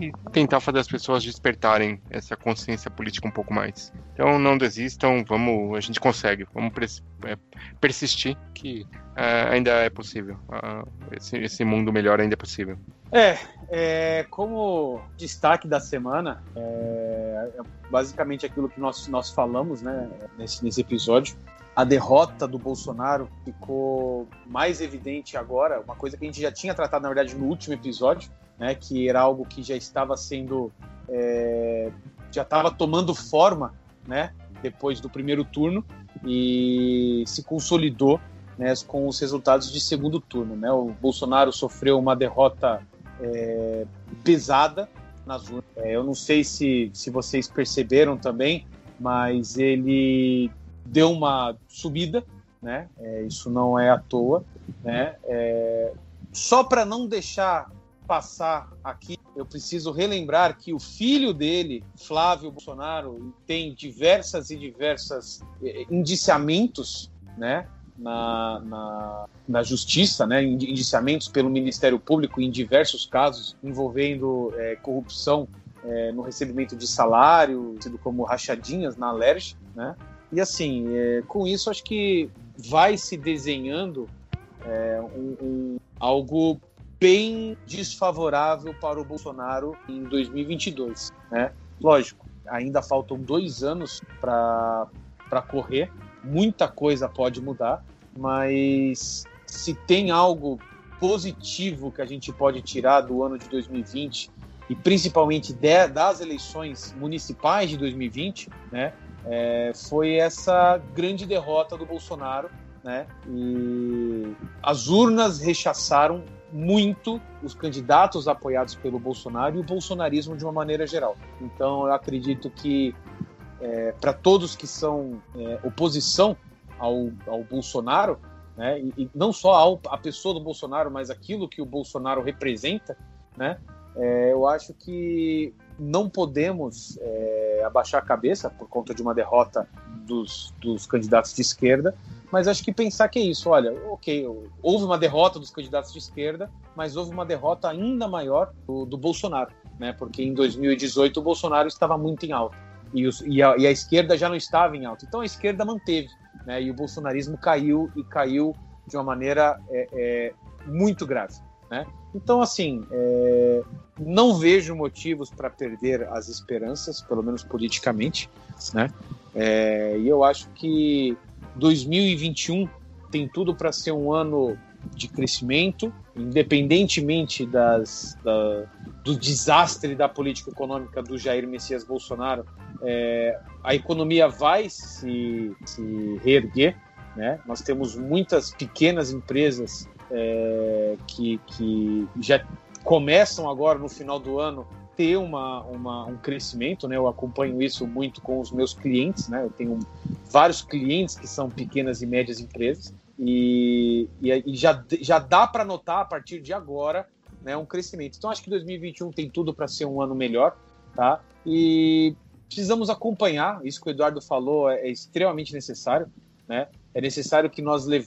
e tentar fazer as pessoas despertarem essa consciência política um pouco mais. Então não desistam, vamos, a gente consegue, vamos é, persistir que é, ainda é possível, uh, esse, esse, mundo melhor ainda é possível. É, é como destaque da semana, é, é, basicamente aquilo que nós, nós falamos né, nesse, nesse episódio. A derrota do Bolsonaro ficou mais evidente agora, uma coisa que a gente já tinha tratado, na verdade, no último episódio, né, que era algo que já estava sendo. É, já estava tomando forma né, depois do primeiro turno e se consolidou né, com os resultados de segundo turno. Né? O Bolsonaro sofreu uma derrota é, pesada nas urnas. É, eu não sei se, se vocês perceberam também, mas ele deu uma subida, né? É, isso não é à toa, né? É, só para não deixar passar aqui, eu preciso relembrar que o filho dele, Flávio Bolsonaro, tem diversas e diversas eh, indiciamentos, né? Na, na, na, justiça, né, indiciamentos pelo Ministério Público em diversos casos envolvendo é, corrupção é, no recebimento de salário, tido como rachadinhas na Alerj, né? E assim, é, com isso acho que vai se desenhando um, um, algo bem desfavorável para o Bolsonaro em 2022. Né? Lógico, ainda faltam dois anos para correr, muita coisa pode mudar, mas se tem algo positivo que a gente pode tirar do ano de 2020 e principalmente de, das eleições municipais de 2020, né, é, foi essa grande derrota do Bolsonaro, né, e as urnas rechaçaram muito os candidatos apoiados pelo Bolsonaro e o bolsonarismo de uma maneira geral. Então, eu acredito que é, para todos que são é, oposição ao, ao Bolsonaro, né, e, e, não só ao, a pessoa do Bolsonaro, mas aquilo que o Bolsonaro representa, né, é, eu acho que não podemos é, abaixar a cabeça por conta de uma derrota dos, dos candidatos de esquerda, mas acho que pensar que é isso, olha, ok, houve uma derrota dos candidatos de esquerda, mas houve uma derrota ainda maior do, do Bolsonaro, né? Porque em 2018 o Bolsonaro estava muito em alta e, os, e, a, e, a, esquerda já não estava em alta. Então a esquerda manteve, né? E o bolsonarismo caiu e caiu de uma maneira é, é, muito grave, né? Então assim, é, não vejo motivos para perder as esperanças, pelo menos politicamente, né? É, e eu acho que 2021 tem tudo para ser um ano de crescimento, independentemente das, da, do desastre da política econômica do Jair Messias Bolsonaro, é, a economia vai se, se reerguer. Né? Nós temos muitas pequenas empresas é, que, que já começam agora no final do ano ter uma, uma, um crescimento, né? Eu acompanho isso muito com os meus clientes, né? Eu tenho vários clientes que são pequenas e médias empresas e, e, já, já dá para notar a partir de agora né, um crescimento. Então acho que 2021 tem tudo para ser um ano melhor, tá? E precisamos acompanhar, isso que o Eduardo falou é, é extremamente necessário, né? É necessário que nós lev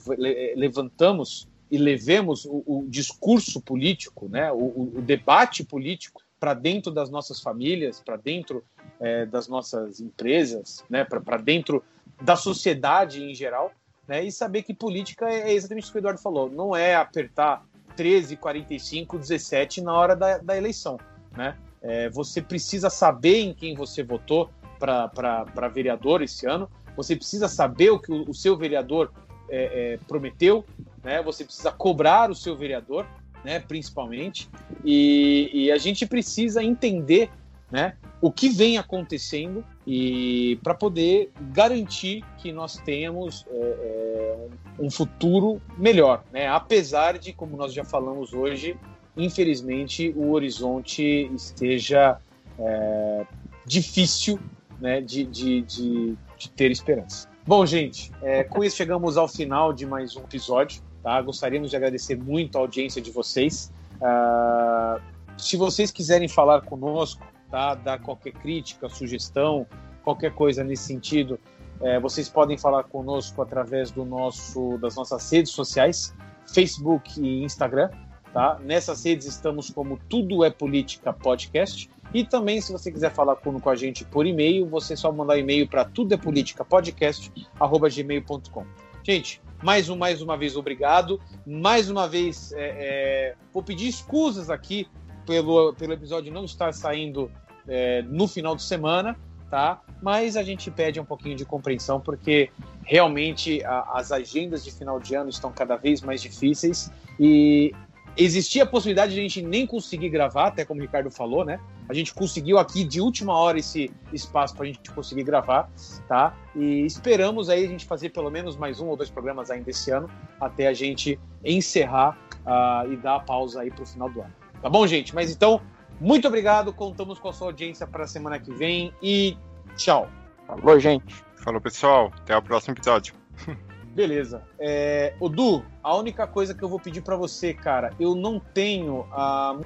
levantamos e levemos o, o discurso político, né? o, o debate político para dentro das nossas famílias, para dentro é, das nossas empresas, né, para dentro da sociedade em geral, né, e saber que política é exatamente o que o Eduardo falou, não é apertar 13, 45, 17 na hora da, da eleição. Né? É, você precisa saber em quem você votou para vereador esse ano, você precisa saber o que o, o seu vereador é, é, prometeu, né? você precisa cobrar o seu vereador, né, principalmente, e, e a gente precisa entender né, o que vem acontecendo e para poder garantir que nós tenhamos é, é, um futuro melhor, né? apesar de, como nós já falamos hoje, infelizmente o horizonte esteja é, difícil né, de, de, de, de, ter esperança. Bom, gente, é, com isso chegamos ao final de mais um episódio Tá? Gostaríamos de agradecer muito a audiência de vocês. Uh, se vocês quiserem falar conosco, tá? dar qualquer crítica, sugestão, qualquer coisa nesse sentido, é, vocês podem falar conosco através do nosso, das nossas redes sociais, Facebook e Instagram. Tá? Nessas redes estamos como Tudo é Política Podcast. E também, se você quiser falar com, a gente por e-mail, você só mandar e-mail para tudoepoliticapodcast.gmail.com. Gente, mais, um, mais uma vez, obrigado. Mais uma vez, é, é, vou pedir escusas aqui pelo, pelo episódio não estar saindo é, no final de semana, tá? Mas a gente pede um pouquinho de compreensão, porque realmente a, as agendas de final de ano estão cada vez mais difíceis e existia a possibilidade de a gente nem conseguir gravar, até como o Ricardo falou, né? A gente conseguiu aqui de última hora esse espaço para a gente conseguir gravar, tá? E esperamos aí a gente fazer pelo menos mais um ou dois programas ainda esse ano, até a gente encerrar uh, e dar a pausa aí para o final do ano. Tá bom, gente? Mas então, muito obrigado. Contamos com a sua audiência para a semana que vem e tchau. Falou, gente. Falou, pessoal. Até o próximo episódio. Beleza. É, o Du, a única coisa que eu vou pedir para você, cara, eu não tenho a.